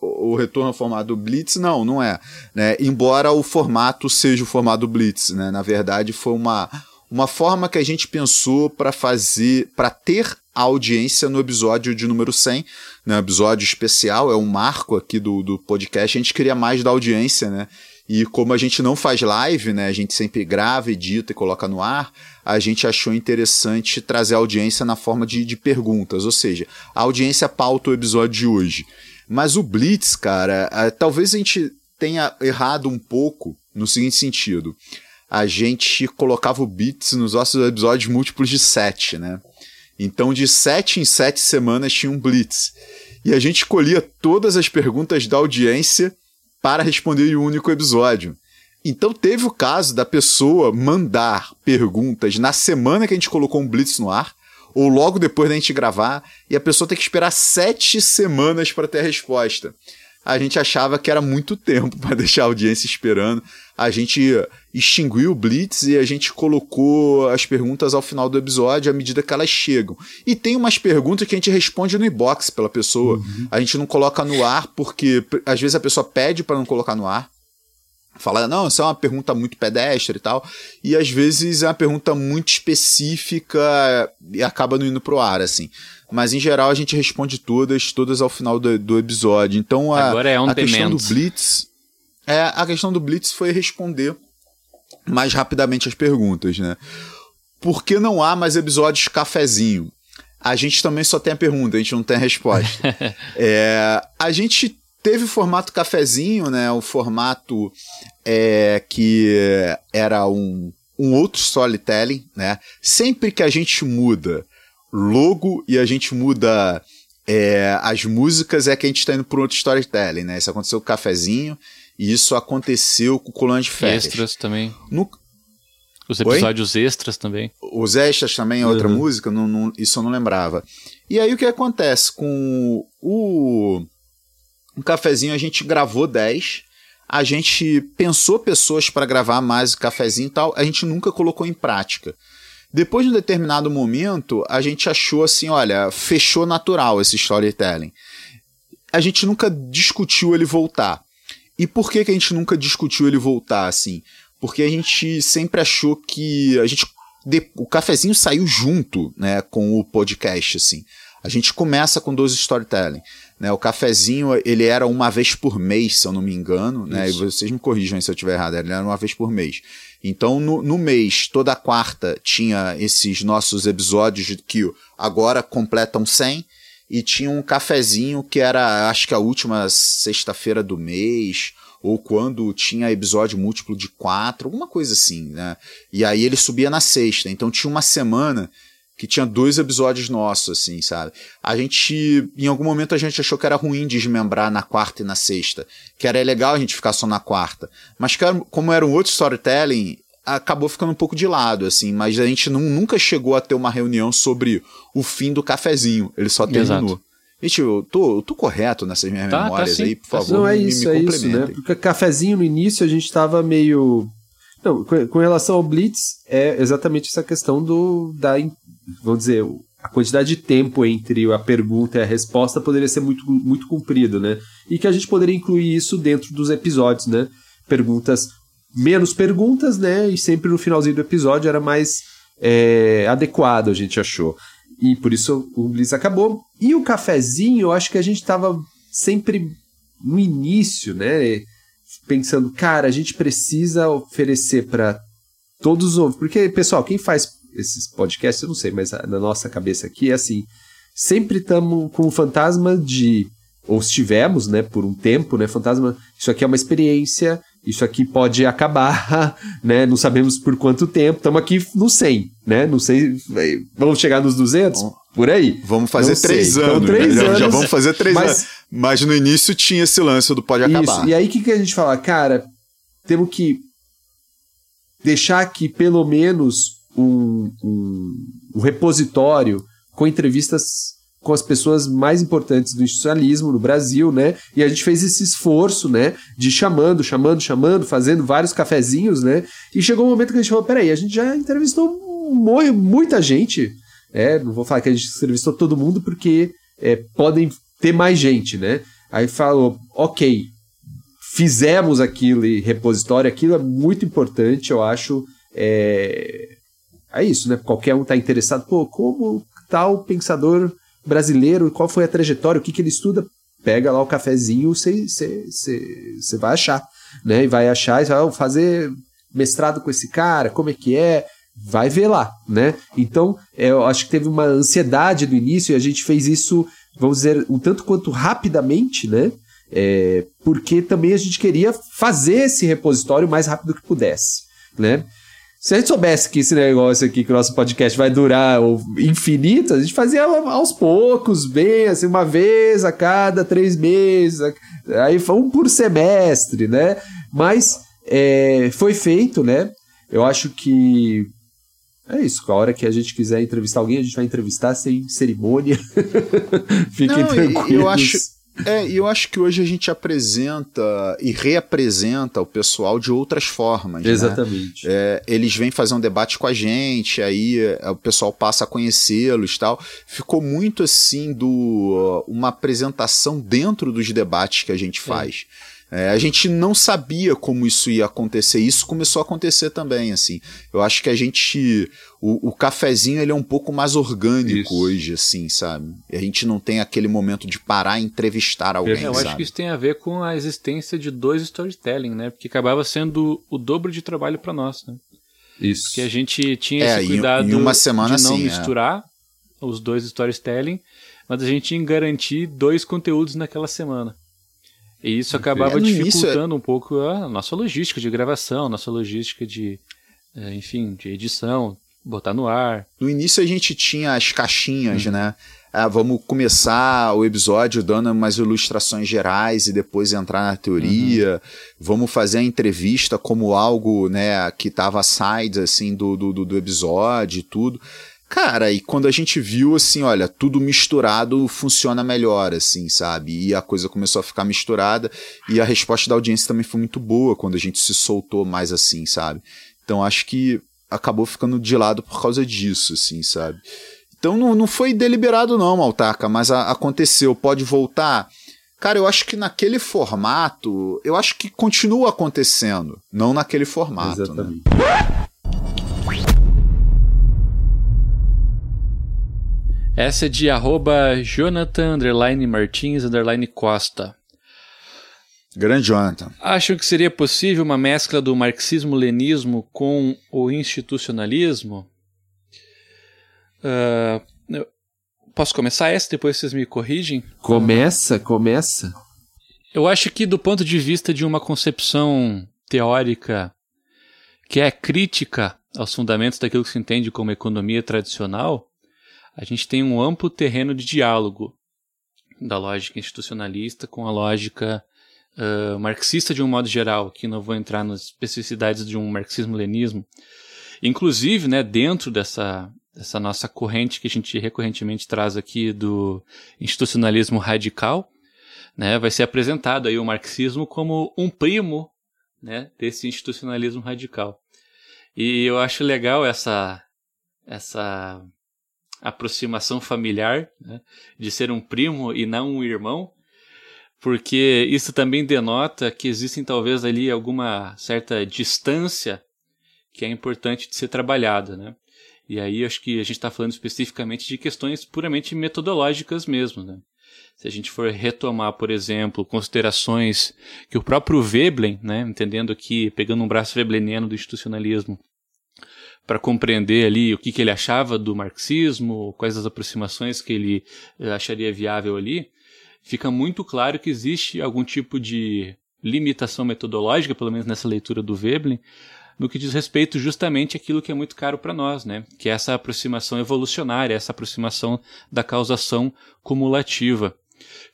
o, o retorno ao formato Blitz? Não, não é. Né? Embora o formato seja o formato Blitz, né? Na verdade, foi uma, uma forma que a gente pensou para fazer, para ter a audiência no episódio de número 100, né, episódio especial, é um marco aqui do, do podcast, a gente queria mais da audiência, né, e como a gente não faz live, né, a gente sempre grava, edita e coloca no ar, a gente achou interessante trazer a audiência na forma de, de perguntas, ou seja, a audiência pauta o episódio de hoje. Mas o Blitz, cara, é, talvez a gente tenha errado um pouco no seguinte sentido. A gente colocava o Blitz nos nossos episódios múltiplos de 7, né? Então, de sete em sete semanas tinha um blitz. E a gente escolhia todas as perguntas da audiência para responder em um único episódio. Então teve o caso da pessoa mandar perguntas na semana que a gente colocou um blitz no ar, ou logo depois da gente gravar, e a pessoa ter que esperar sete semanas para ter a resposta a gente achava que era muito tempo para deixar a audiência esperando. A gente extinguiu o Blitz e a gente colocou as perguntas ao final do episódio à medida que elas chegam. E tem umas perguntas que a gente responde no inbox pela pessoa. Uhum. A gente não coloca no ar porque às vezes a pessoa pede para não colocar no ar. Fala, não, isso é uma pergunta muito pedestre e tal. E às vezes é uma pergunta muito específica e acaba não indo pro ar, assim mas em geral a gente responde todas, todas ao final do, do episódio. Então a, Agora é um a questão do Blitz. É, a questão do Blitz foi responder mais rapidamente as perguntas, né? Por que não há mais episódios cafezinho? A gente também só tem a pergunta, a gente não tem a resposta. é, a gente teve o formato cafezinho, né? O formato é, que era um, um outro storytelling, né? Sempre que a gente muda logo e a gente muda é, as músicas, é que a gente está indo para outro storytelling, né? Isso aconteceu com o Cafezinho e isso aconteceu com o Colônia de Férias. Extras também. No... Os episódios Oi? extras também. Os extras também é outra uhum. música, não, não, isso eu não lembrava. E aí o que acontece? Com o, o Cafezinho a gente gravou 10, a gente pensou pessoas para gravar mais o Cafezinho e tal, a gente nunca colocou em prática. Depois de um determinado momento, a gente achou assim, olha, fechou natural esse storytelling. A gente nunca discutiu ele voltar. E por que, que a gente nunca discutiu ele voltar, assim? Porque a gente sempre achou que a gente o cafezinho saiu junto, né, com o podcast, assim. A gente começa com 12 storytelling. Né? O cafezinho, ele era uma vez por mês, se eu não me engano, né? E vocês me corrijam se eu estiver errado, ele era uma vez por mês. Então, no, no mês, toda quarta, tinha esses nossos episódios que agora completam 100, e tinha um cafezinho que era, acho que a última sexta-feira do mês, ou quando tinha episódio múltiplo de quatro, alguma coisa assim, né? E aí ele subia na sexta. Então tinha uma semana que tinha dois episódios nossos, assim, sabe? A gente, em algum momento a gente achou que era ruim desmembrar na quarta e na sexta, que era legal a gente ficar só na quarta, mas como era um outro storytelling, acabou ficando um pouco de lado, assim, mas a gente não, nunca chegou a ter uma reunião sobre o fim do cafezinho, ele só terminou. Exato. Gente, eu tô, eu tô correto nessas minhas tá, tá memórias tá aí, por favor, não, é isso, me, me é isso, né? Porque cafezinho no início a gente tava meio... Não, com, com relação ao Blitz, é exatamente essa questão do da vamos dizer, a quantidade de tempo entre a pergunta e a resposta poderia ser muito, muito comprido, né? E que a gente poderia incluir isso dentro dos episódios, né? Perguntas, menos perguntas, né? E sempre no finalzinho do episódio era mais é, adequado, a gente achou. E por isso o Blitz acabou. E o cafezinho, eu acho que a gente estava sempre no início, né? Pensando, cara, a gente precisa oferecer para todos os. Porque, pessoal, quem faz esses podcasts, eu não sei, mas na nossa cabeça aqui é assim: sempre estamos com o fantasma de. Ou estivemos, né, por um tempo, né? Fantasma, isso aqui é uma experiência, isso aqui pode acabar, né? Não sabemos por quanto tempo. Estamos aqui no 100, né? Não sei, vamos chegar nos 200? Bom, por aí. Vamos fazer não três sei. anos. Então, três né? anos. Já vamos fazer três mas, anos. Mas no início tinha esse lance do pode acabar. Isso. E aí o que, que a gente fala? Cara, temos que deixar aqui pelo menos um, um, um repositório com entrevistas com as pessoas mais importantes do institucionalismo no Brasil, né? E a gente fez esse esforço, né? De chamando, chamando, chamando, fazendo vários cafezinhos, né? E chegou um momento que a gente falou: peraí, a gente já entrevistou muita gente. É, não vou falar que a gente entrevistou todo mundo, porque é, podem ter mais gente, né? Aí falou: ok, fizemos aquilo e repositório, aquilo é muito importante, eu acho. É, é isso, né? Qualquer um está interessado, pô, como tal pensador brasileiro, qual foi a trajetória, o que, que ele estuda, pega lá o cafezinho, você vai achar, né? E vai achar e vai fazer mestrado com esse cara, como é que é, vai ver lá, né? Então, é, eu acho que teve uma ansiedade do início e a gente fez isso, vamos dizer, um tanto quanto rapidamente, né? É, porque também a gente queria fazer esse repositório o mais rápido que pudesse, né? Se a gente soubesse que esse negócio aqui, que o nosso podcast vai durar infinito, a gente fazia aos poucos, bem, assim, uma vez a cada três meses, aí foi um por semestre, né? Mas é, foi feito, né? Eu acho que é isso. A hora que a gente quiser entrevistar alguém, a gente vai entrevistar sem cerimônia. Fiquem Não, tranquilos. Eu acho, é, e eu acho que hoje a gente apresenta e reapresenta o pessoal de outras formas. Né? Exatamente. Né? É, eles vêm fazer um debate com a gente, aí é, o pessoal passa a conhecê-los tal. Ficou muito assim do uma apresentação dentro dos debates que a gente faz. É. É, a gente não sabia como isso ia acontecer. Isso começou a acontecer também, assim. Eu acho que a gente. O, o cafezinho ele é um pouco mais orgânico isso. hoje, assim, sabe? A gente não tem aquele momento de parar e entrevistar alguém. É, eu sabe? acho que isso tem a ver com a existência de dois storytelling, né? Porque acabava sendo o dobro de trabalho para nós, né? Isso. Que a gente tinha é, esse cuidado em, em uma semana, de não assim, misturar é. os dois storytelling, mas a gente tinha que garantir dois conteúdos naquela semana. E isso acabava é, dificultando é... um pouco a nossa logística de gravação, nossa logística de, é, enfim, de edição, botar no ar. No início a gente tinha as caixinhas, hum. né? Ah, vamos começar o episódio dando umas ilustrações gerais e depois entrar na teoria. Uhum. Vamos fazer a entrevista como algo, né, que estava side assim do, do, do episódio e tudo. Cara, e quando a gente viu assim, olha, tudo misturado funciona melhor, assim, sabe? E a coisa começou a ficar misturada e a resposta da audiência também foi muito boa quando a gente se soltou mais assim, sabe? Então acho que acabou ficando de lado por causa disso, assim, sabe? Então não, não foi deliberado não, Maltaca, mas a, aconteceu. Pode voltar? Cara, eu acho que naquele formato, eu acho que continua acontecendo, não naquele formato, né? Exatamente. né? Essa é de arroba Jonathan underline Martins underline Costa. Grande Jonathan. Acham que seria possível uma mescla do marxismo-lenismo com o institucionalismo? Uh, posso começar essa, depois vocês me corrigem? Começa, começa. Eu acho que do ponto de vista de uma concepção teórica que é crítica aos fundamentos daquilo que se entende como economia tradicional, a gente tem um amplo terreno de diálogo da lógica institucionalista com a lógica uh, marxista de um modo geral, que não vou entrar nas especificidades de um marxismo-lenismo. Inclusive, né, dentro dessa, dessa nossa corrente que a gente recorrentemente traz aqui do institucionalismo radical, né, vai ser apresentado aí o marxismo como um primo né, desse institucionalismo radical. E eu acho legal essa, essa aproximação familiar, né? de ser um primo e não um irmão, porque isso também denota que existem talvez ali alguma certa distância que é importante de ser trabalhada, né? E aí acho que a gente está falando especificamente de questões puramente metodológicas mesmo, né? Se a gente for retomar, por exemplo, considerações que o próprio Veblen, né, entendendo aqui, pegando um braço vebleniano do institucionalismo, para compreender ali o que, que ele achava do marxismo, quais as aproximações que ele eh, acharia viável ali, fica muito claro que existe algum tipo de limitação metodológica, pelo menos nessa leitura do Veblen, no que diz respeito justamente àquilo que é muito caro para nós, né? que é essa aproximação evolucionária, essa aproximação da causação cumulativa.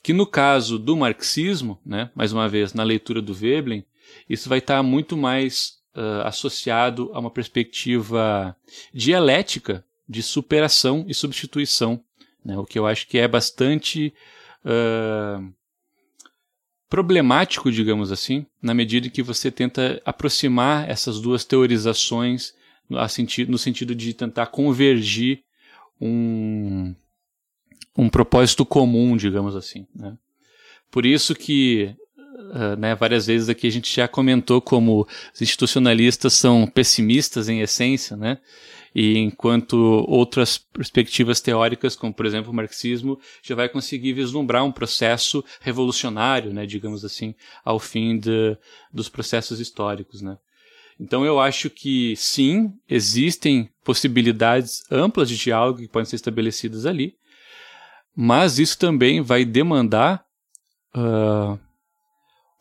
Que no caso do marxismo, né, mais uma vez, na leitura do Veblen, isso vai estar muito mais uh, associado a uma perspectiva dialética de superação e substituição, né, o que eu acho que é bastante uh, problemático, digamos assim, na medida em que você tenta aproximar essas duas teorizações no sentido de tentar convergir um, um propósito comum, digamos assim. Né? Por isso que uh, né, várias vezes aqui a gente já comentou como os institucionalistas são pessimistas em essência, né? E enquanto outras perspectivas teóricas, como por exemplo o marxismo, já vai conseguir vislumbrar um processo revolucionário, né, digamos assim, ao fim de, dos processos históricos, né. Então eu acho que sim, existem possibilidades amplas de diálogo que podem ser estabelecidas ali, mas isso também vai demandar uh,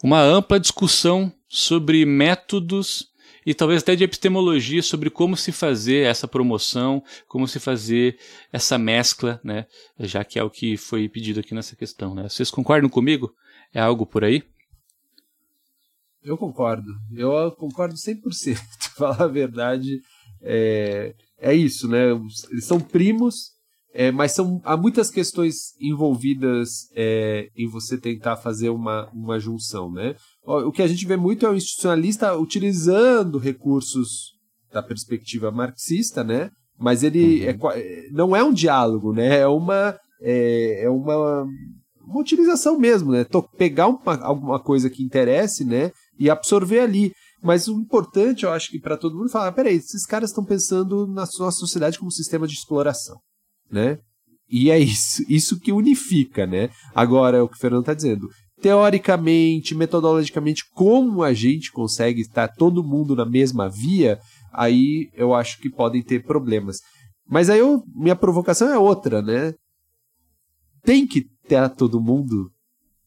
uma ampla discussão sobre métodos e talvez até de epistemologia sobre como se fazer essa promoção, como se fazer essa mescla, né? Já que é o que foi pedido aqui nessa questão, né? Vocês concordam comigo? É algo por aí? Eu concordo. Eu concordo 100%. Falar a verdade, é, é isso, né? Eles são primos, é, mas são, há muitas questões envolvidas é, em você tentar fazer uma, uma junção, né? O que a gente vê muito é o institucionalista utilizando recursos da perspectiva marxista, né? Mas ele uhum. é, é não é um diálogo, né? É uma, é, é uma, uma utilização mesmo, né? Pegar uma, alguma coisa que interesse, né? E absorver ali. Mas o importante, eu acho que para todo mundo falar, ah, peraí, esses caras estão pensando na sua sociedade como sistema de exploração né? E é isso, isso que unifica, né? Agora, é o que o Fernando está dizendo. Teoricamente, metodologicamente, como a gente consegue estar todo mundo na mesma via, aí eu acho que podem ter problemas. Mas aí eu, minha provocação é outra, né? Tem que ter todo mundo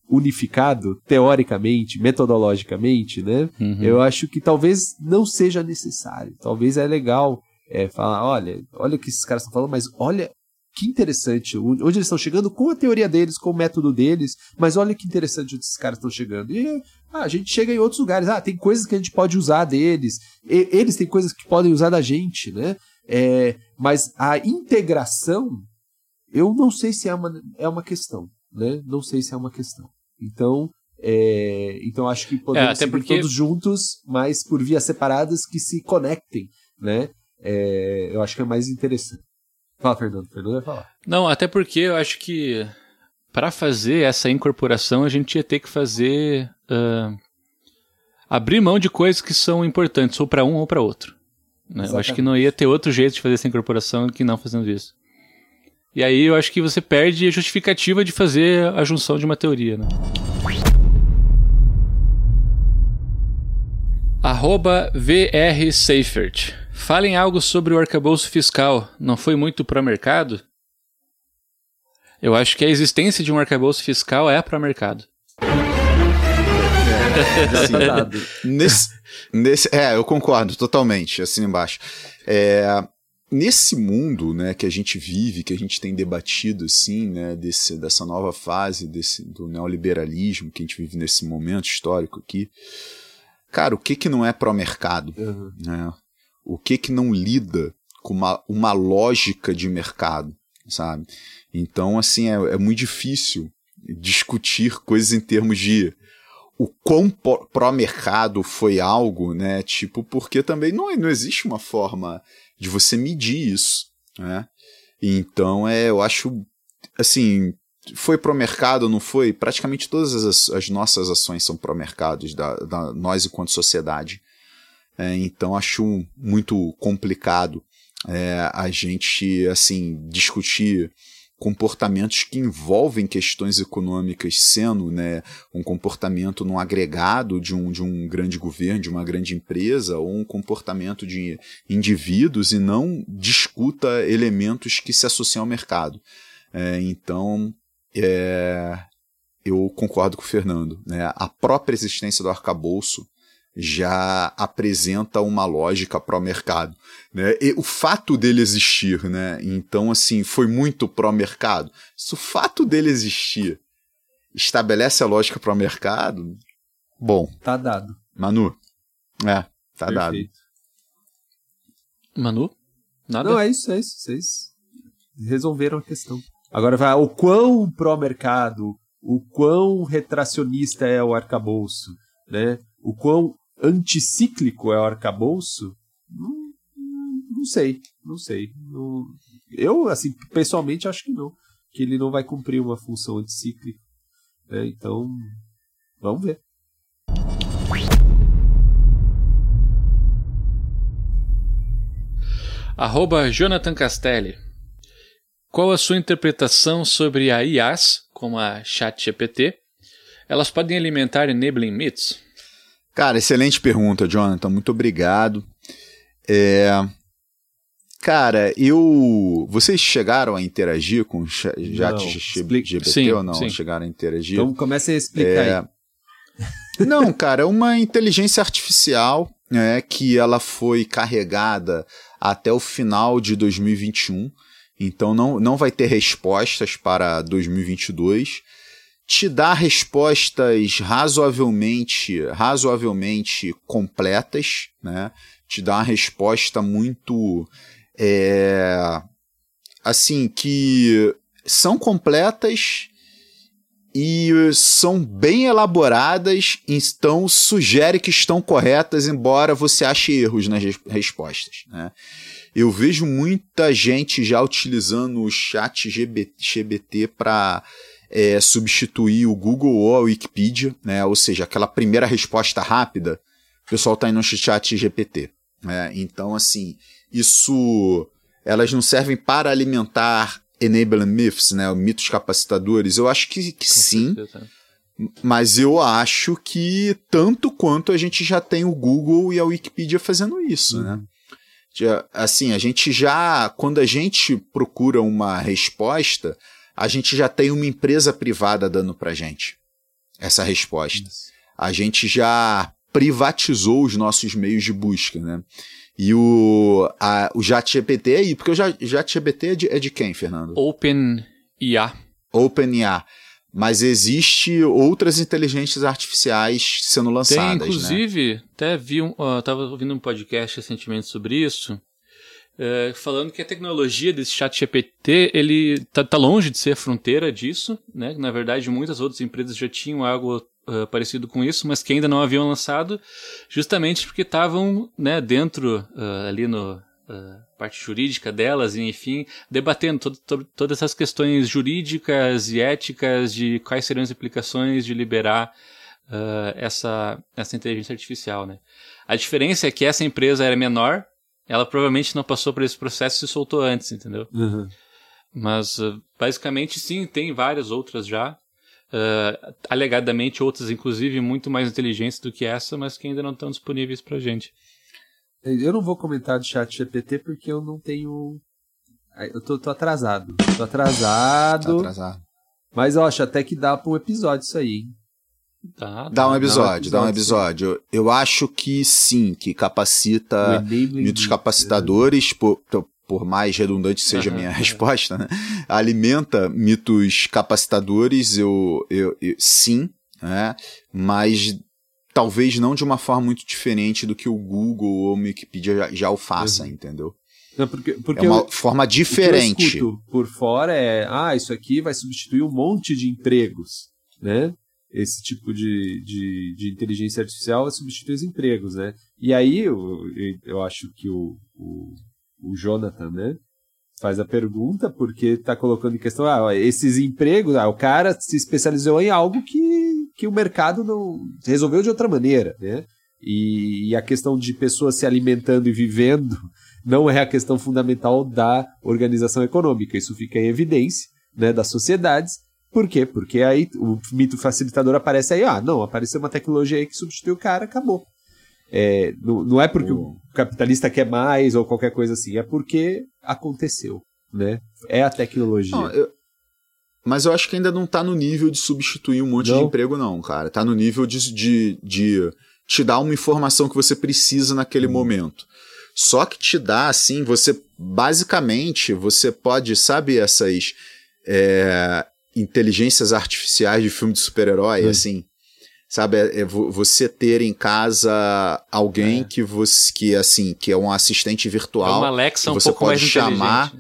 unificado, teoricamente, metodologicamente, né? Uhum. Eu acho que talvez não seja necessário. Talvez é legal é, falar, olha, olha o que esses caras estão falando, mas olha que interessante onde eles estão chegando com a teoria deles, com o método deles, mas olha que interessante onde esses caras estão chegando. E ah, a gente chega em outros lugares, ah, tem coisas que a gente pode usar deles, e, eles têm coisas que podem usar da gente, né? É, mas a integração, eu não sei se é uma, é uma questão, né? Não sei se é uma questão. Então, é, então acho que podemos é, porque... todos juntos, mas por vias separadas que se conectem, né? É, eu acho que é mais interessante. Fala, Fernando. Fernando vai falar. Não, até porque eu acho que para fazer essa incorporação a gente ia ter que fazer. Uh, abrir mão de coisas que são importantes, ou para um ou para outro. Né? Eu acho que não ia ter outro jeito de fazer essa incorporação que não fazendo isso. E aí eu acho que você perde a justificativa de fazer a junção de uma teoria. Né? Arroba VR Seifert. Falem algo sobre o arcabouço fiscal. Não foi muito para mercado? Eu acho que a existência de um arcabouço fiscal é para mercado. É, nesse, nesse, é, eu concordo totalmente, assim embaixo. É, nesse mundo né, que a gente vive, que a gente tem debatido assim, né, desse, dessa nova fase desse, do neoliberalismo que a gente vive nesse momento histórico aqui, cara, o que, que não é pró-mercado? Uhum. Né? O que que não lida com uma, uma lógica de mercado, sabe? Então, assim, é, é muito difícil discutir coisas em termos de o quão pró-mercado foi algo, né? Tipo, porque também não, não existe uma forma de você medir isso, né? Então, é, eu acho, assim, foi pro mercado, não foi? Praticamente todas as, as nossas ações são pro mercados, da, da, nós enquanto sociedade. É, então, acho muito complicado é, a gente, assim, discutir comportamentos que envolvem questões econômicas sendo né, um comportamento no agregado de um, de um grande governo, de uma grande empresa, ou um comportamento de indivíduos e não discuta elementos que se associam ao mercado. É, então, é, eu concordo com o Fernando. Né? A própria existência do arcabouço já apresenta uma lógica pró-mercado. Né? E o fato dele existir, né? então assim, foi muito pró-mercado. Se o fato dele existir estabelece a lógica pró-mercado, bom. Tá dado. Manu, é, tá Perfeito. dado. Manu? Nada? Não, é isso, é isso. Vocês resolveram a questão. Agora vai, o quão pró-mercado, o quão retracionista é o arcabouço, né? O quão anticíclico é o arcabouço? Não, não sei, não sei. Não, eu, assim, pessoalmente acho que não. Que ele não vai cumprir uma função anticíclica. Né? Então, vamos ver. Arroba Jonathan Castelli. Qual a sua interpretação sobre a IAs, como a ChatGPT? Elas podem alimentar enabling myths? Cara, excelente pergunta, Jonathan. Muito obrigado. É... Cara, eu. Vocês chegaram a interagir com o chat GPT ou não? Sim. Chegaram a interagir? Então comece a explicar é... aí. Não, cara, é uma inteligência artificial né, que ela foi carregada até o final de 2021. Então não, não vai ter respostas para 2022 te dá respostas razoavelmente, razoavelmente completas, né? Te dá uma resposta muito é, assim que são completas e são bem elaboradas, então sugere que estão corretas, embora você ache erros nas respostas. Né? Eu vejo muita gente já utilizando o chat GBT para é, substituir o Google ou a Wikipedia, né? ou seja, aquela primeira resposta rápida, o pessoal está indo no chat GPT. Né? Então, assim, isso elas não servem para alimentar enabling myths, né? mitos capacitadores. Eu acho que, que sim. Certeza. Mas eu acho que tanto quanto a gente já tem o Google e a Wikipedia fazendo isso, né? uhum. né? Assim, a gente já, quando a gente procura uma resposta, a gente já tem uma empresa privada dando para gente essa resposta. A gente já privatizou os nossos meios de busca, né? E o, a, o JetGPT é aí, porque o JetGPT é de, é de quem, Fernando? OpenIA. OpenIA. Mas existe outras inteligências artificiais sendo lançadas, Tem, né? inclusive, né? até vi um, uh, tava ouvindo um podcast recentemente sobre isso, é, falando que a tecnologia desse chat GPT, ele tá, tá, longe de ser fronteira disso, né? Na verdade, muitas outras empresas já tinham algo uh, parecido com isso, mas que ainda não haviam lançado, justamente porque estavam, né, dentro, uh, ali no parte jurídica delas, enfim, debatendo todas essas questões jurídicas e éticas de quais seriam as implicações de liberar essa, essa inteligência artificial, né? A diferença é que essa empresa era menor, ela provavelmente não passou por esse processo e se soltou antes, entendeu? Uhum. Mas, uh, basicamente, sim, tem várias outras já. Uh, alegadamente outras, inclusive, muito mais inteligentes do que essa, mas que ainda não estão disponíveis pra gente. Eu não vou comentar do chat GPT porque eu não tenho. Eu tô, tô atrasado. Tô atrasado. Tá atrasado. Mas eu acho até que dá pra um episódio isso aí, hein? Tá, dá, um episódio, dá um episódio. Eu, eu acho que sim, que capacita mitos capacitadores, por, por mais redundante seja a minha resposta, né? alimenta mitos capacitadores, eu, eu, eu sim, né? mas talvez não de uma forma muito diferente do que o Google ou o Wikipedia já, já o faça, uhum. entendeu? Não, porque, porque é uma eu, forma diferente. O por fora é, ah, isso aqui vai substituir um monte de empregos, né? Esse tipo de, de, de inteligência artificial a substituir os empregos, né? E aí eu, eu acho que o, o, o Jonathan, né? faz a pergunta porque está colocando em questão ah, esses empregos, ah, o cara se especializou em algo que, que o mercado não resolveu de outra maneira, né? E, e a questão de pessoas se alimentando e vivendo não é a questão fundamental da organização econômica. Isso fica em evidência né, das sociedades. Por quê? Porque aí o mito facilitador aparece aí, ah, não, apareceu uma tecnologia aí que substitui o cara, acabou. É, não, não, é porque o capitalista quer mais ou qualquer coisa assim, é porque aconteceu, né? É a tecnologia. Não, eu, mas eu acho que ainda não está no nível de substituir um monte não? de emprego, não, cara. Está no nível de, de, de, te dar uma informação que você precisa naquele hum. momento. Só que te dá, assim, você basicamente você pode, sabe, essas é, inteligências artificiais de filme de super-herói, hum. assim sabe é, é você ter em casa alguém é. que você que assim que é um assistente virtual é uma Alexa que você um pouco pode mais chamar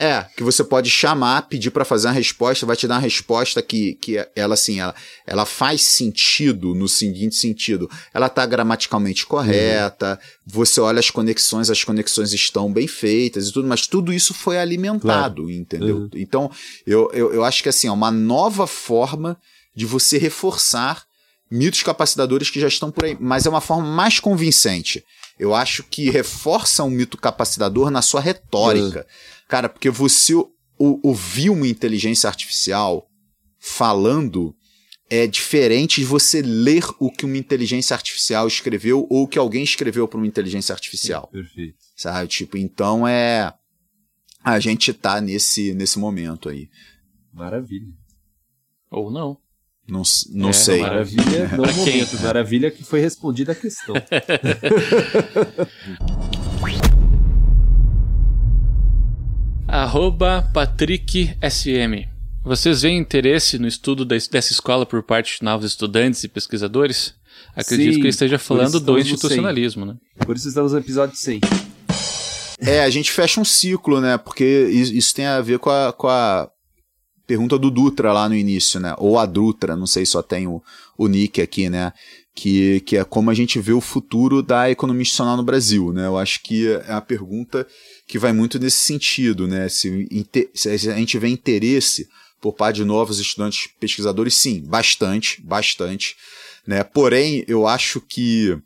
é que você pode chamar pedir para fazer uma resposta vai te dar uma resposta que, que ela assim ela, ela faz sentido no seguinte sentido ela tá gramaticalmente correta uhum. você olha as conexões as conexões estão bem feitas e tudo mas tudo isso foi alimentado claro. entendeu uhum. então eu, eu, eu acho que assim é uma nova forma de você reforçar mitos capacitadores que já estão por aí, mas é uma forma mais convincente. Eu acho que reforça um mito capacitador na sua retórica. Uhum. Cara, porque você ouvir uma inteligência artificial falando é diferente de você ler o que uma inteligência artificial escreveu ou o que alguém escreveu para uma inteligência artificial. Perfeito. Sabe? Tipo, então é. A gente tá nesse, nesse momento aí. Maravilha. Ou não. Não, não é, sei. Maravilha, não momento. Maravilha que foi respondida a questão. Arroba Patrick SM. Vocês veem interesse no estudo dessa escola por parte de novos estudantes e pesquisadores? Acredito Sim, que ele esteja falando do institucionalismo, né? Por isso estamos no episódio 100. É, a gente fecha um ciclo, né? Porque isso tem a ver com a, com a pergunta do Dutra lá no início, né? Ou a Dutra, não sei, só tem o, o nick aqui, né? Que, que é como a gente vê o futuro da economia institucional no Brasil, né? Eu acho que é a pergunta que vai muito nesse sentido, né? Se, se a gente vê interesse por parte de novos estudantes pesquisadores, sim, bastante, bastante, né? Porém, eu acho que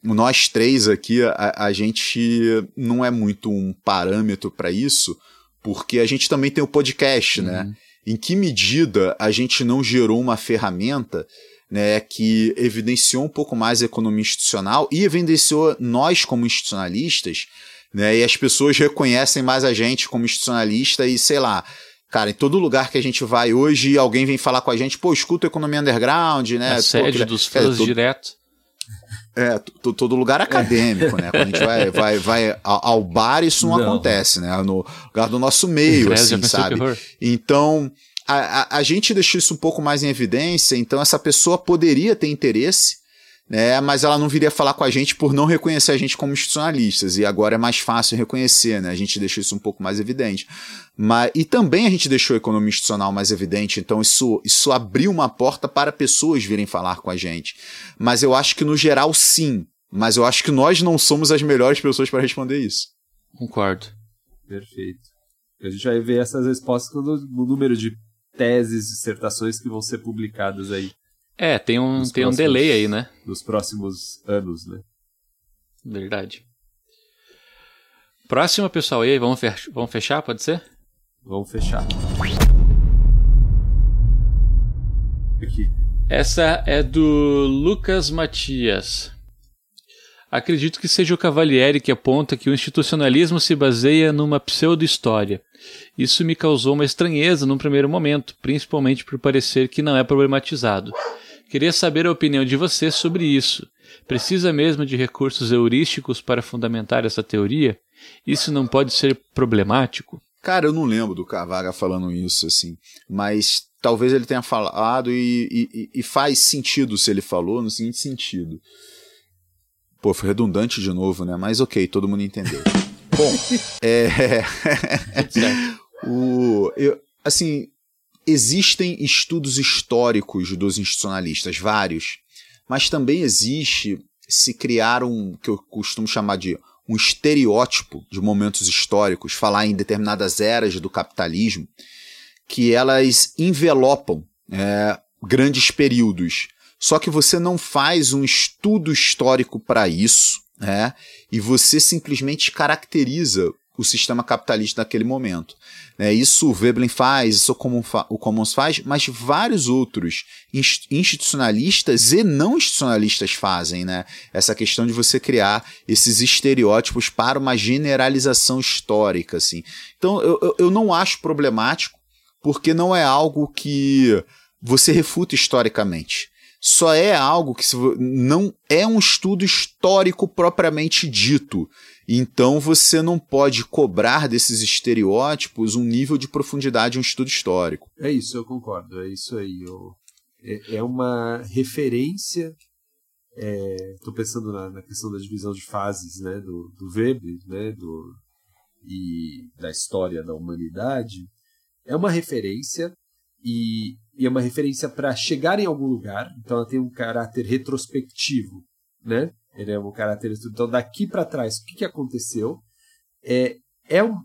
nós três aqui, a, a gente não é muito um parâmetro para isso, porque a gente também tem o podcast, né? uhum. né? em que medida a gente não gerou uma ferramenta né, que evidenciou um pouco mais a economia institucional e evidenciou nós como institucionalistas, né, e as pessoas reconhecem mais a gente como institucionalista e sei lá, cara, em todo lugar que a gente vai hoje, alguém vem falar com a gente, pô, escuta economia underground, né? A sede pô, dos fãs é, todo, direto. É, todo lugar acadêmico, né? Quando a gente vai, vai, vai ao bar, isso não, não, acontece, né? No lugar do nosso meio, assim, sabe? Então, a, a, a, gente deixou isso um pouco mais em evidência, então essa pessoa poderia ter interesse, né? Mas ela não viria falar com a gente por não reconhecer a gente como institucionalistas, e agora é mais fácil reconhecer, né? A gente deixou isso um pouco mais evidente. Mas, e também a gente deixou a economia institucional mais evidente, então isso, isso abriu uma porta para pessoas virem falar com a gente. Mas eu acho que no geral sim, mas eu acho que nós não somos as melhores pessoas para responder isso. Concordo. Perfeito. A gente vai ver essas respostas no, no número de teses, dissertações que vão ser publicadas aí. É, tem um, tem próximos, um delay aí, né? Nos próximos anos, né? Verdade. Próxima, pessoal, aí, vamos, fech vamos fechar, pode ser? Vamos fechar. Aqui. Essa é do Lucas Matias. Acredito que seja o Cavalieri que aponta que o institucionalismo se baseia numa pseudo-história. Isso me causou uma estranheza num primeiro momento, principalmente por parecer que não é problematizado. Queria saber a opinião de você sobre isso. Precisa mesmo de recursos heurísticos para fundamentar essa teoria? Isso não pode ser problemático? Cara, eu não lembro do Carvaga falando isso, assim. Mas talvez ele tenha falado e, e, e, faz sentido se ele falou no seguinte sentido. Pô, foi redundante de novo, né? Mas ok, todo mundo entendeu. Bom, é. o, eu, assim, existem estudos históricos dos institucionalistas, vários, mas também existe se criar um que eu costumo chamar de um estereótipo de momentos históricos, falar em determinadas eras do capitalismo, que elas envelopam é, grandes períodos. Só que você não faz um estudo histórico para isso, né? e você simplesmente caracteriza o sistema capitalista naquele momento. É, isso o Veblen faz, isso o Commons faz, mas vários outros institucionalistas e não institucionalistas fazem, né? Essa questão de você criar esses estereótipos para uma generalização histórica, assim. Então, eu, eu não acho problemático, porque não é algo que você refuta historicamente. Só é algo que não é um estudo histórico propriamente dito. Então você não pode cobrar desses estereótipos um nível de profundidade, um estudo histórico. É isso, eu concordo. É isso aí. Eu, é, é uma referência. Estou é, pensando na, na, questão da divisão de fases né, do, do Weber né, do, e da história da humanidade. É uma referência e, e é uma referência para chegar em algum lugar. Então ela tem um caráter retrospectivo, né? Ele é um caráter Então, daqui para trás, o que, que aconteceu? É, é um,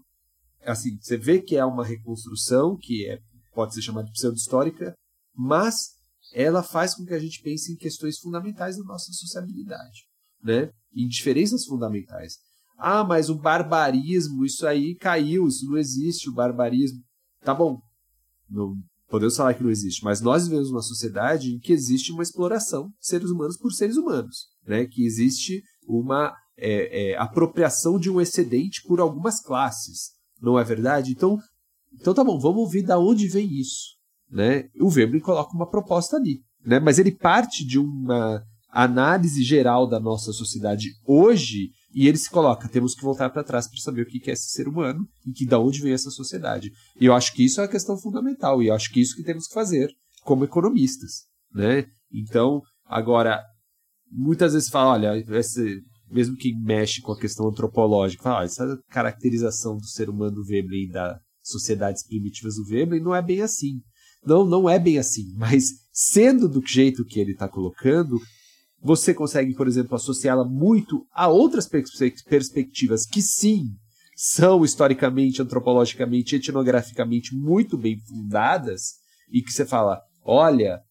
assim, você vê que é uma reconstrução que é, pode ser chamada de pseudo-histórica, mas ela faz com que a gente pense em questões fundamentais da nossa sociabilidade, né? Em diferenças fundamentais. Ah, mas o barbarismo, isso aí caiu, isso não existe, o barbarismo. Tá bom, não, podemos falar que não existe, mas nós vivemos uma sociedade em que existe uma exploração de seres humanos por seres humanos né, que existe uma é, é, apropriação de um excedente por algumas classes, não é verdade? Então, então tá bom, vamos ver da onde vem isso. Né? O Weber coloca uma proposta ali, né? mas ele parte de uma análise geral da nossa sociedade hoje e ele se coloca, temos que voltar para trás para saber o que é esse ser humano e que da onde vem essa sociedade. E eu acho que isso é a questão fundamental e eu acho que isso que temos que fazer como economistas, né? Então, agora muitas vezes fala, olha, esse, mesmo que mexe com a questão antropológica, fala, olha, essa caracterização do ser humano do e das sociedades primitivas do Veblen não é bem assim. Não, não é bem assim. Mas sendo do jeito que ele está colocando, você consegue, por exemplo, associá-la muito a outras perspectivas que sim são historicamente, antropologicamente, etnograficamente muito bem fundadas e que você fala, olha,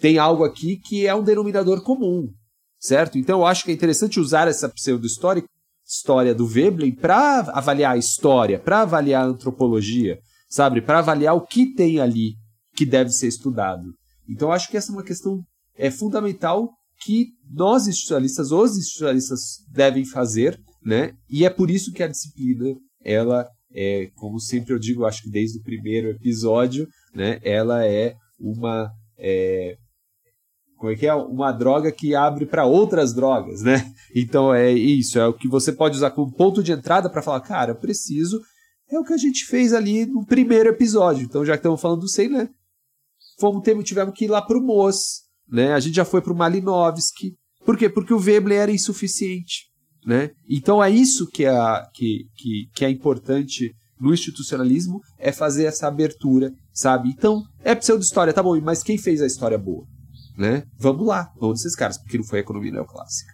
tem algo aqui que é um denominador comum certo? Então eu acho que é interessante usar essa pseudo-história história do Veblen para avaliar a história, para avaliar a antropologia, sabe? Para avaliar o que tem ali que deve ser estudado. Então acho que essa é uma questão é fundamental que nós institucionalistas, os institucionalistas devem fazer, né? E é por isso que a disciplina, ela é, como sempre eu digo, acho que desde o primeiro episódio, né? Ela é uma é, como é que é? Uma droga que abre para outras drogas, né? Então é isso, é o que você pode usar como ponto de entrada para falar, cara, eu preciso. É o que a gente fez ali no primeiro episódio. Então, já que estamos falando do Sei, né? Fomos, tivemos que ir lá pro Moz, né? A gente já foi pro Malinovski. Por quê? Porque o Veblen era insuficiente, né? Então é isso que é, que, que, que é importante no institucionalismo, é fazer essa abertura, sabe? Então, é pseudo-história, tá bom, mas quem fez a história boa? né? Vamos lá, vamos desses caras, porque não foi a economia neoclássica.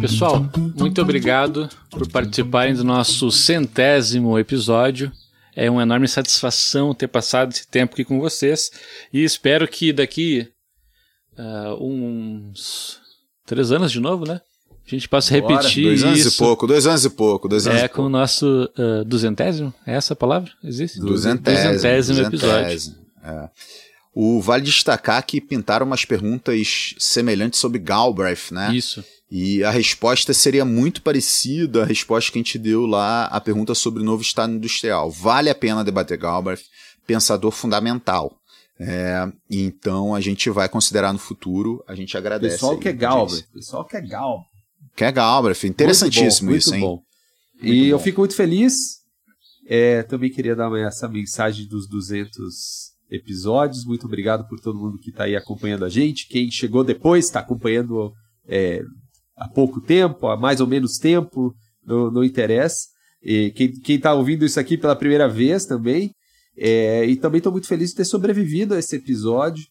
Pessoal, muito obrigado por participarem do nosso centésimo episódio. É uma enorme satisfação ter passado esse tempo aqui com vocês e espero que daqui uh, uns três anos de novo, né? A gente possa repetir dois anos isso. e pouco, dois anos e pouco, dois anos É com o nosso uh, duzentésimo? É essa a palavra? Existe? Duzentésimo. Duzentésimo, episódio. É. O vale destacar que pintaram umas perguntas semelhantes sobre Galbraith, né? Isso. E a resposta seria muito parecida à resposta que a gente deu lá à pergunta sobre o novo Estado Industrial. Vale a pena debater Galbraith, pensador fundamental. É, então a gente vai considerar no futuro, a gente agradece. Pessoal que é Galbraith, pessoal que é Galbraith. Que é Galbraith, interessantíssimo muito bom, isso, muito hein? Bom. e bom. eu fico muito feliz. É, também queria dar essa mensagem dos 200 episódios. Muito obrigado por todo mundo que está aí acompanhando a gente. Quem chegou depois está acompanhando é, há pouco tempo, há mais ou menos tempo, não, não interessa. E quem está ouvindo isso aqui pela primeira vez também, É, e também estou muito feliz de ter sobrevivido a esse episódio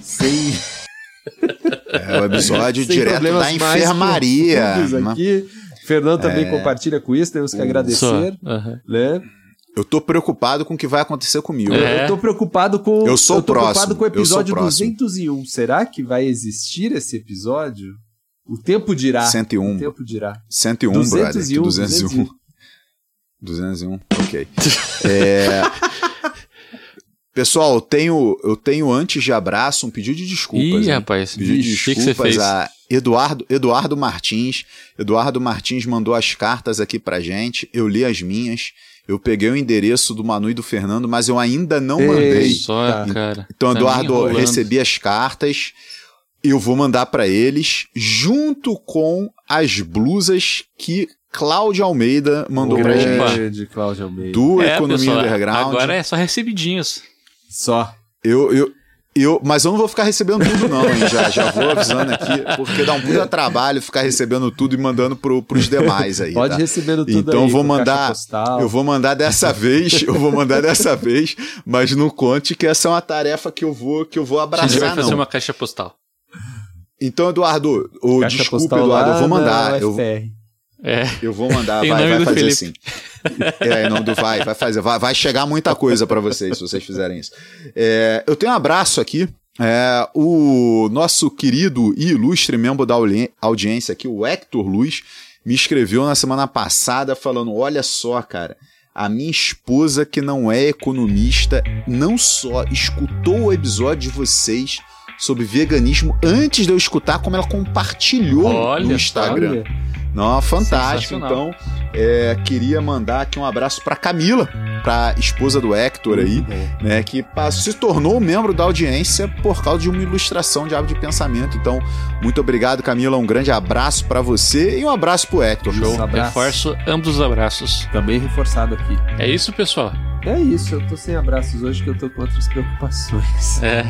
sem. É o episódio direto da enfermaria. Aqui. Fernando também é... compartilha com isso, temos que agradecer. Uhum. Né? Eu tô preocupado com o que vai acontecer comigo. É. Eu tô preocupado com. Eu sou eu tô próximo. preocupado com o episódio 201. Será que vai existir esse episódio? O tempo dirá. 101. O tempo dirá. 101, 201, brother. 201. 201. Ok. é... Pessoal, eu tenho, eu tenho antes de abraço um pedido de desculpas. Ih, hein? rapaz. Pedido de desculpas a Eduardo, Eduardo Martins. Eduardo Martins mandou as cartas aqui pra gente. Eu li as minhas. Eu peguei o endereço do Manu e do Fernando, mas eu ainda não Ei, mandei. Só, cara. Então, tá Eduardo, recebi as cartas. Eu vou mandar para eles junto com as blusas que Cláudia Almeida mandou pra gente. Cláudia Almeida. Do é, Economia pessoal, Underground. Agora é só recebidinhos. Só. Eu, eu, eu, mas eu não vou ficar recebendo tudo, não, hein? Já, já vou avisando aqui, porque dá um puta trabalho ficar recebendo tudo e mandando pro, pros demais aí. Pode tá? recebendo tudo Então aí, vou mandar. Eu vou mandar dessa vez, eu vou mandar dessa vez, mas não conte que essa é uma tarefa que eu vou, que eu vou abraçar. A gente vai fazer não. uma caixa postal. Então, Eduardo, oh, desculpa, Eduardo, eu vou mandar. Eu, é. eu vou mandar, vai, vai fazer Felipe. assim. É, não do vai, vai fazer, vai, vai chegar muita coisa para vocês se vocês fizerem isso. É, eu tenho um abraço aqui. É, o nosso querido e ilustre membro da audiência aqui, o Hector Luz, me escreveu na semana passada falando: olha só, cara. A minha esposa, que não é economista, não só escutou o episódio de vocês sobre veganismo antes de eu escutar, como ela compartilhou olha, no Instagram. Olha. Não, fantástico. Então, é, queria mandar aqui um abraço para Camila, para esposa do Hector aí, né, que se tornou membro da audiência por causa de uma ilustração de hábito de pensamento. Então, muito obrigado, Camila. Um grande abraço para você e um abraço pro Hector. Show. Reforço ambos os abraços. Também reforçado aqui. É isso, pessoal. É isso, eu tô sem abraços hoje que eu tô com outras preocupações. É.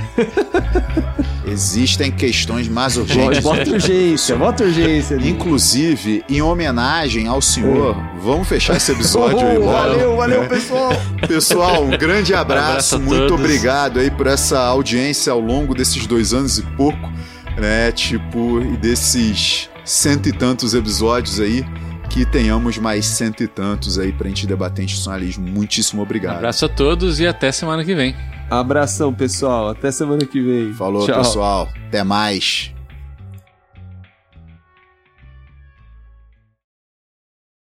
Existem questões mais urgentes. Bota urgência, bota urgência. Ali. Inclusive, em homenagem ao senhor, oh. vamos fechar esse episódio oh, aí. Valeu, valeu, pessoal. Pessoal, um grande abraço. Um abraço muito obrigado aí por essa audiência ao longo desses dois anos e pouco, né? Tipo, e desses cento e tantos episódios aí que tenhamos mais cento e tantos aí pra gente debater institucionalismo. Muitíssimo obrigado. abraço a todos e até semana que vem. Abração, pessoal. Até semana que vem. Falou, Tchau. pessoal. Até mais.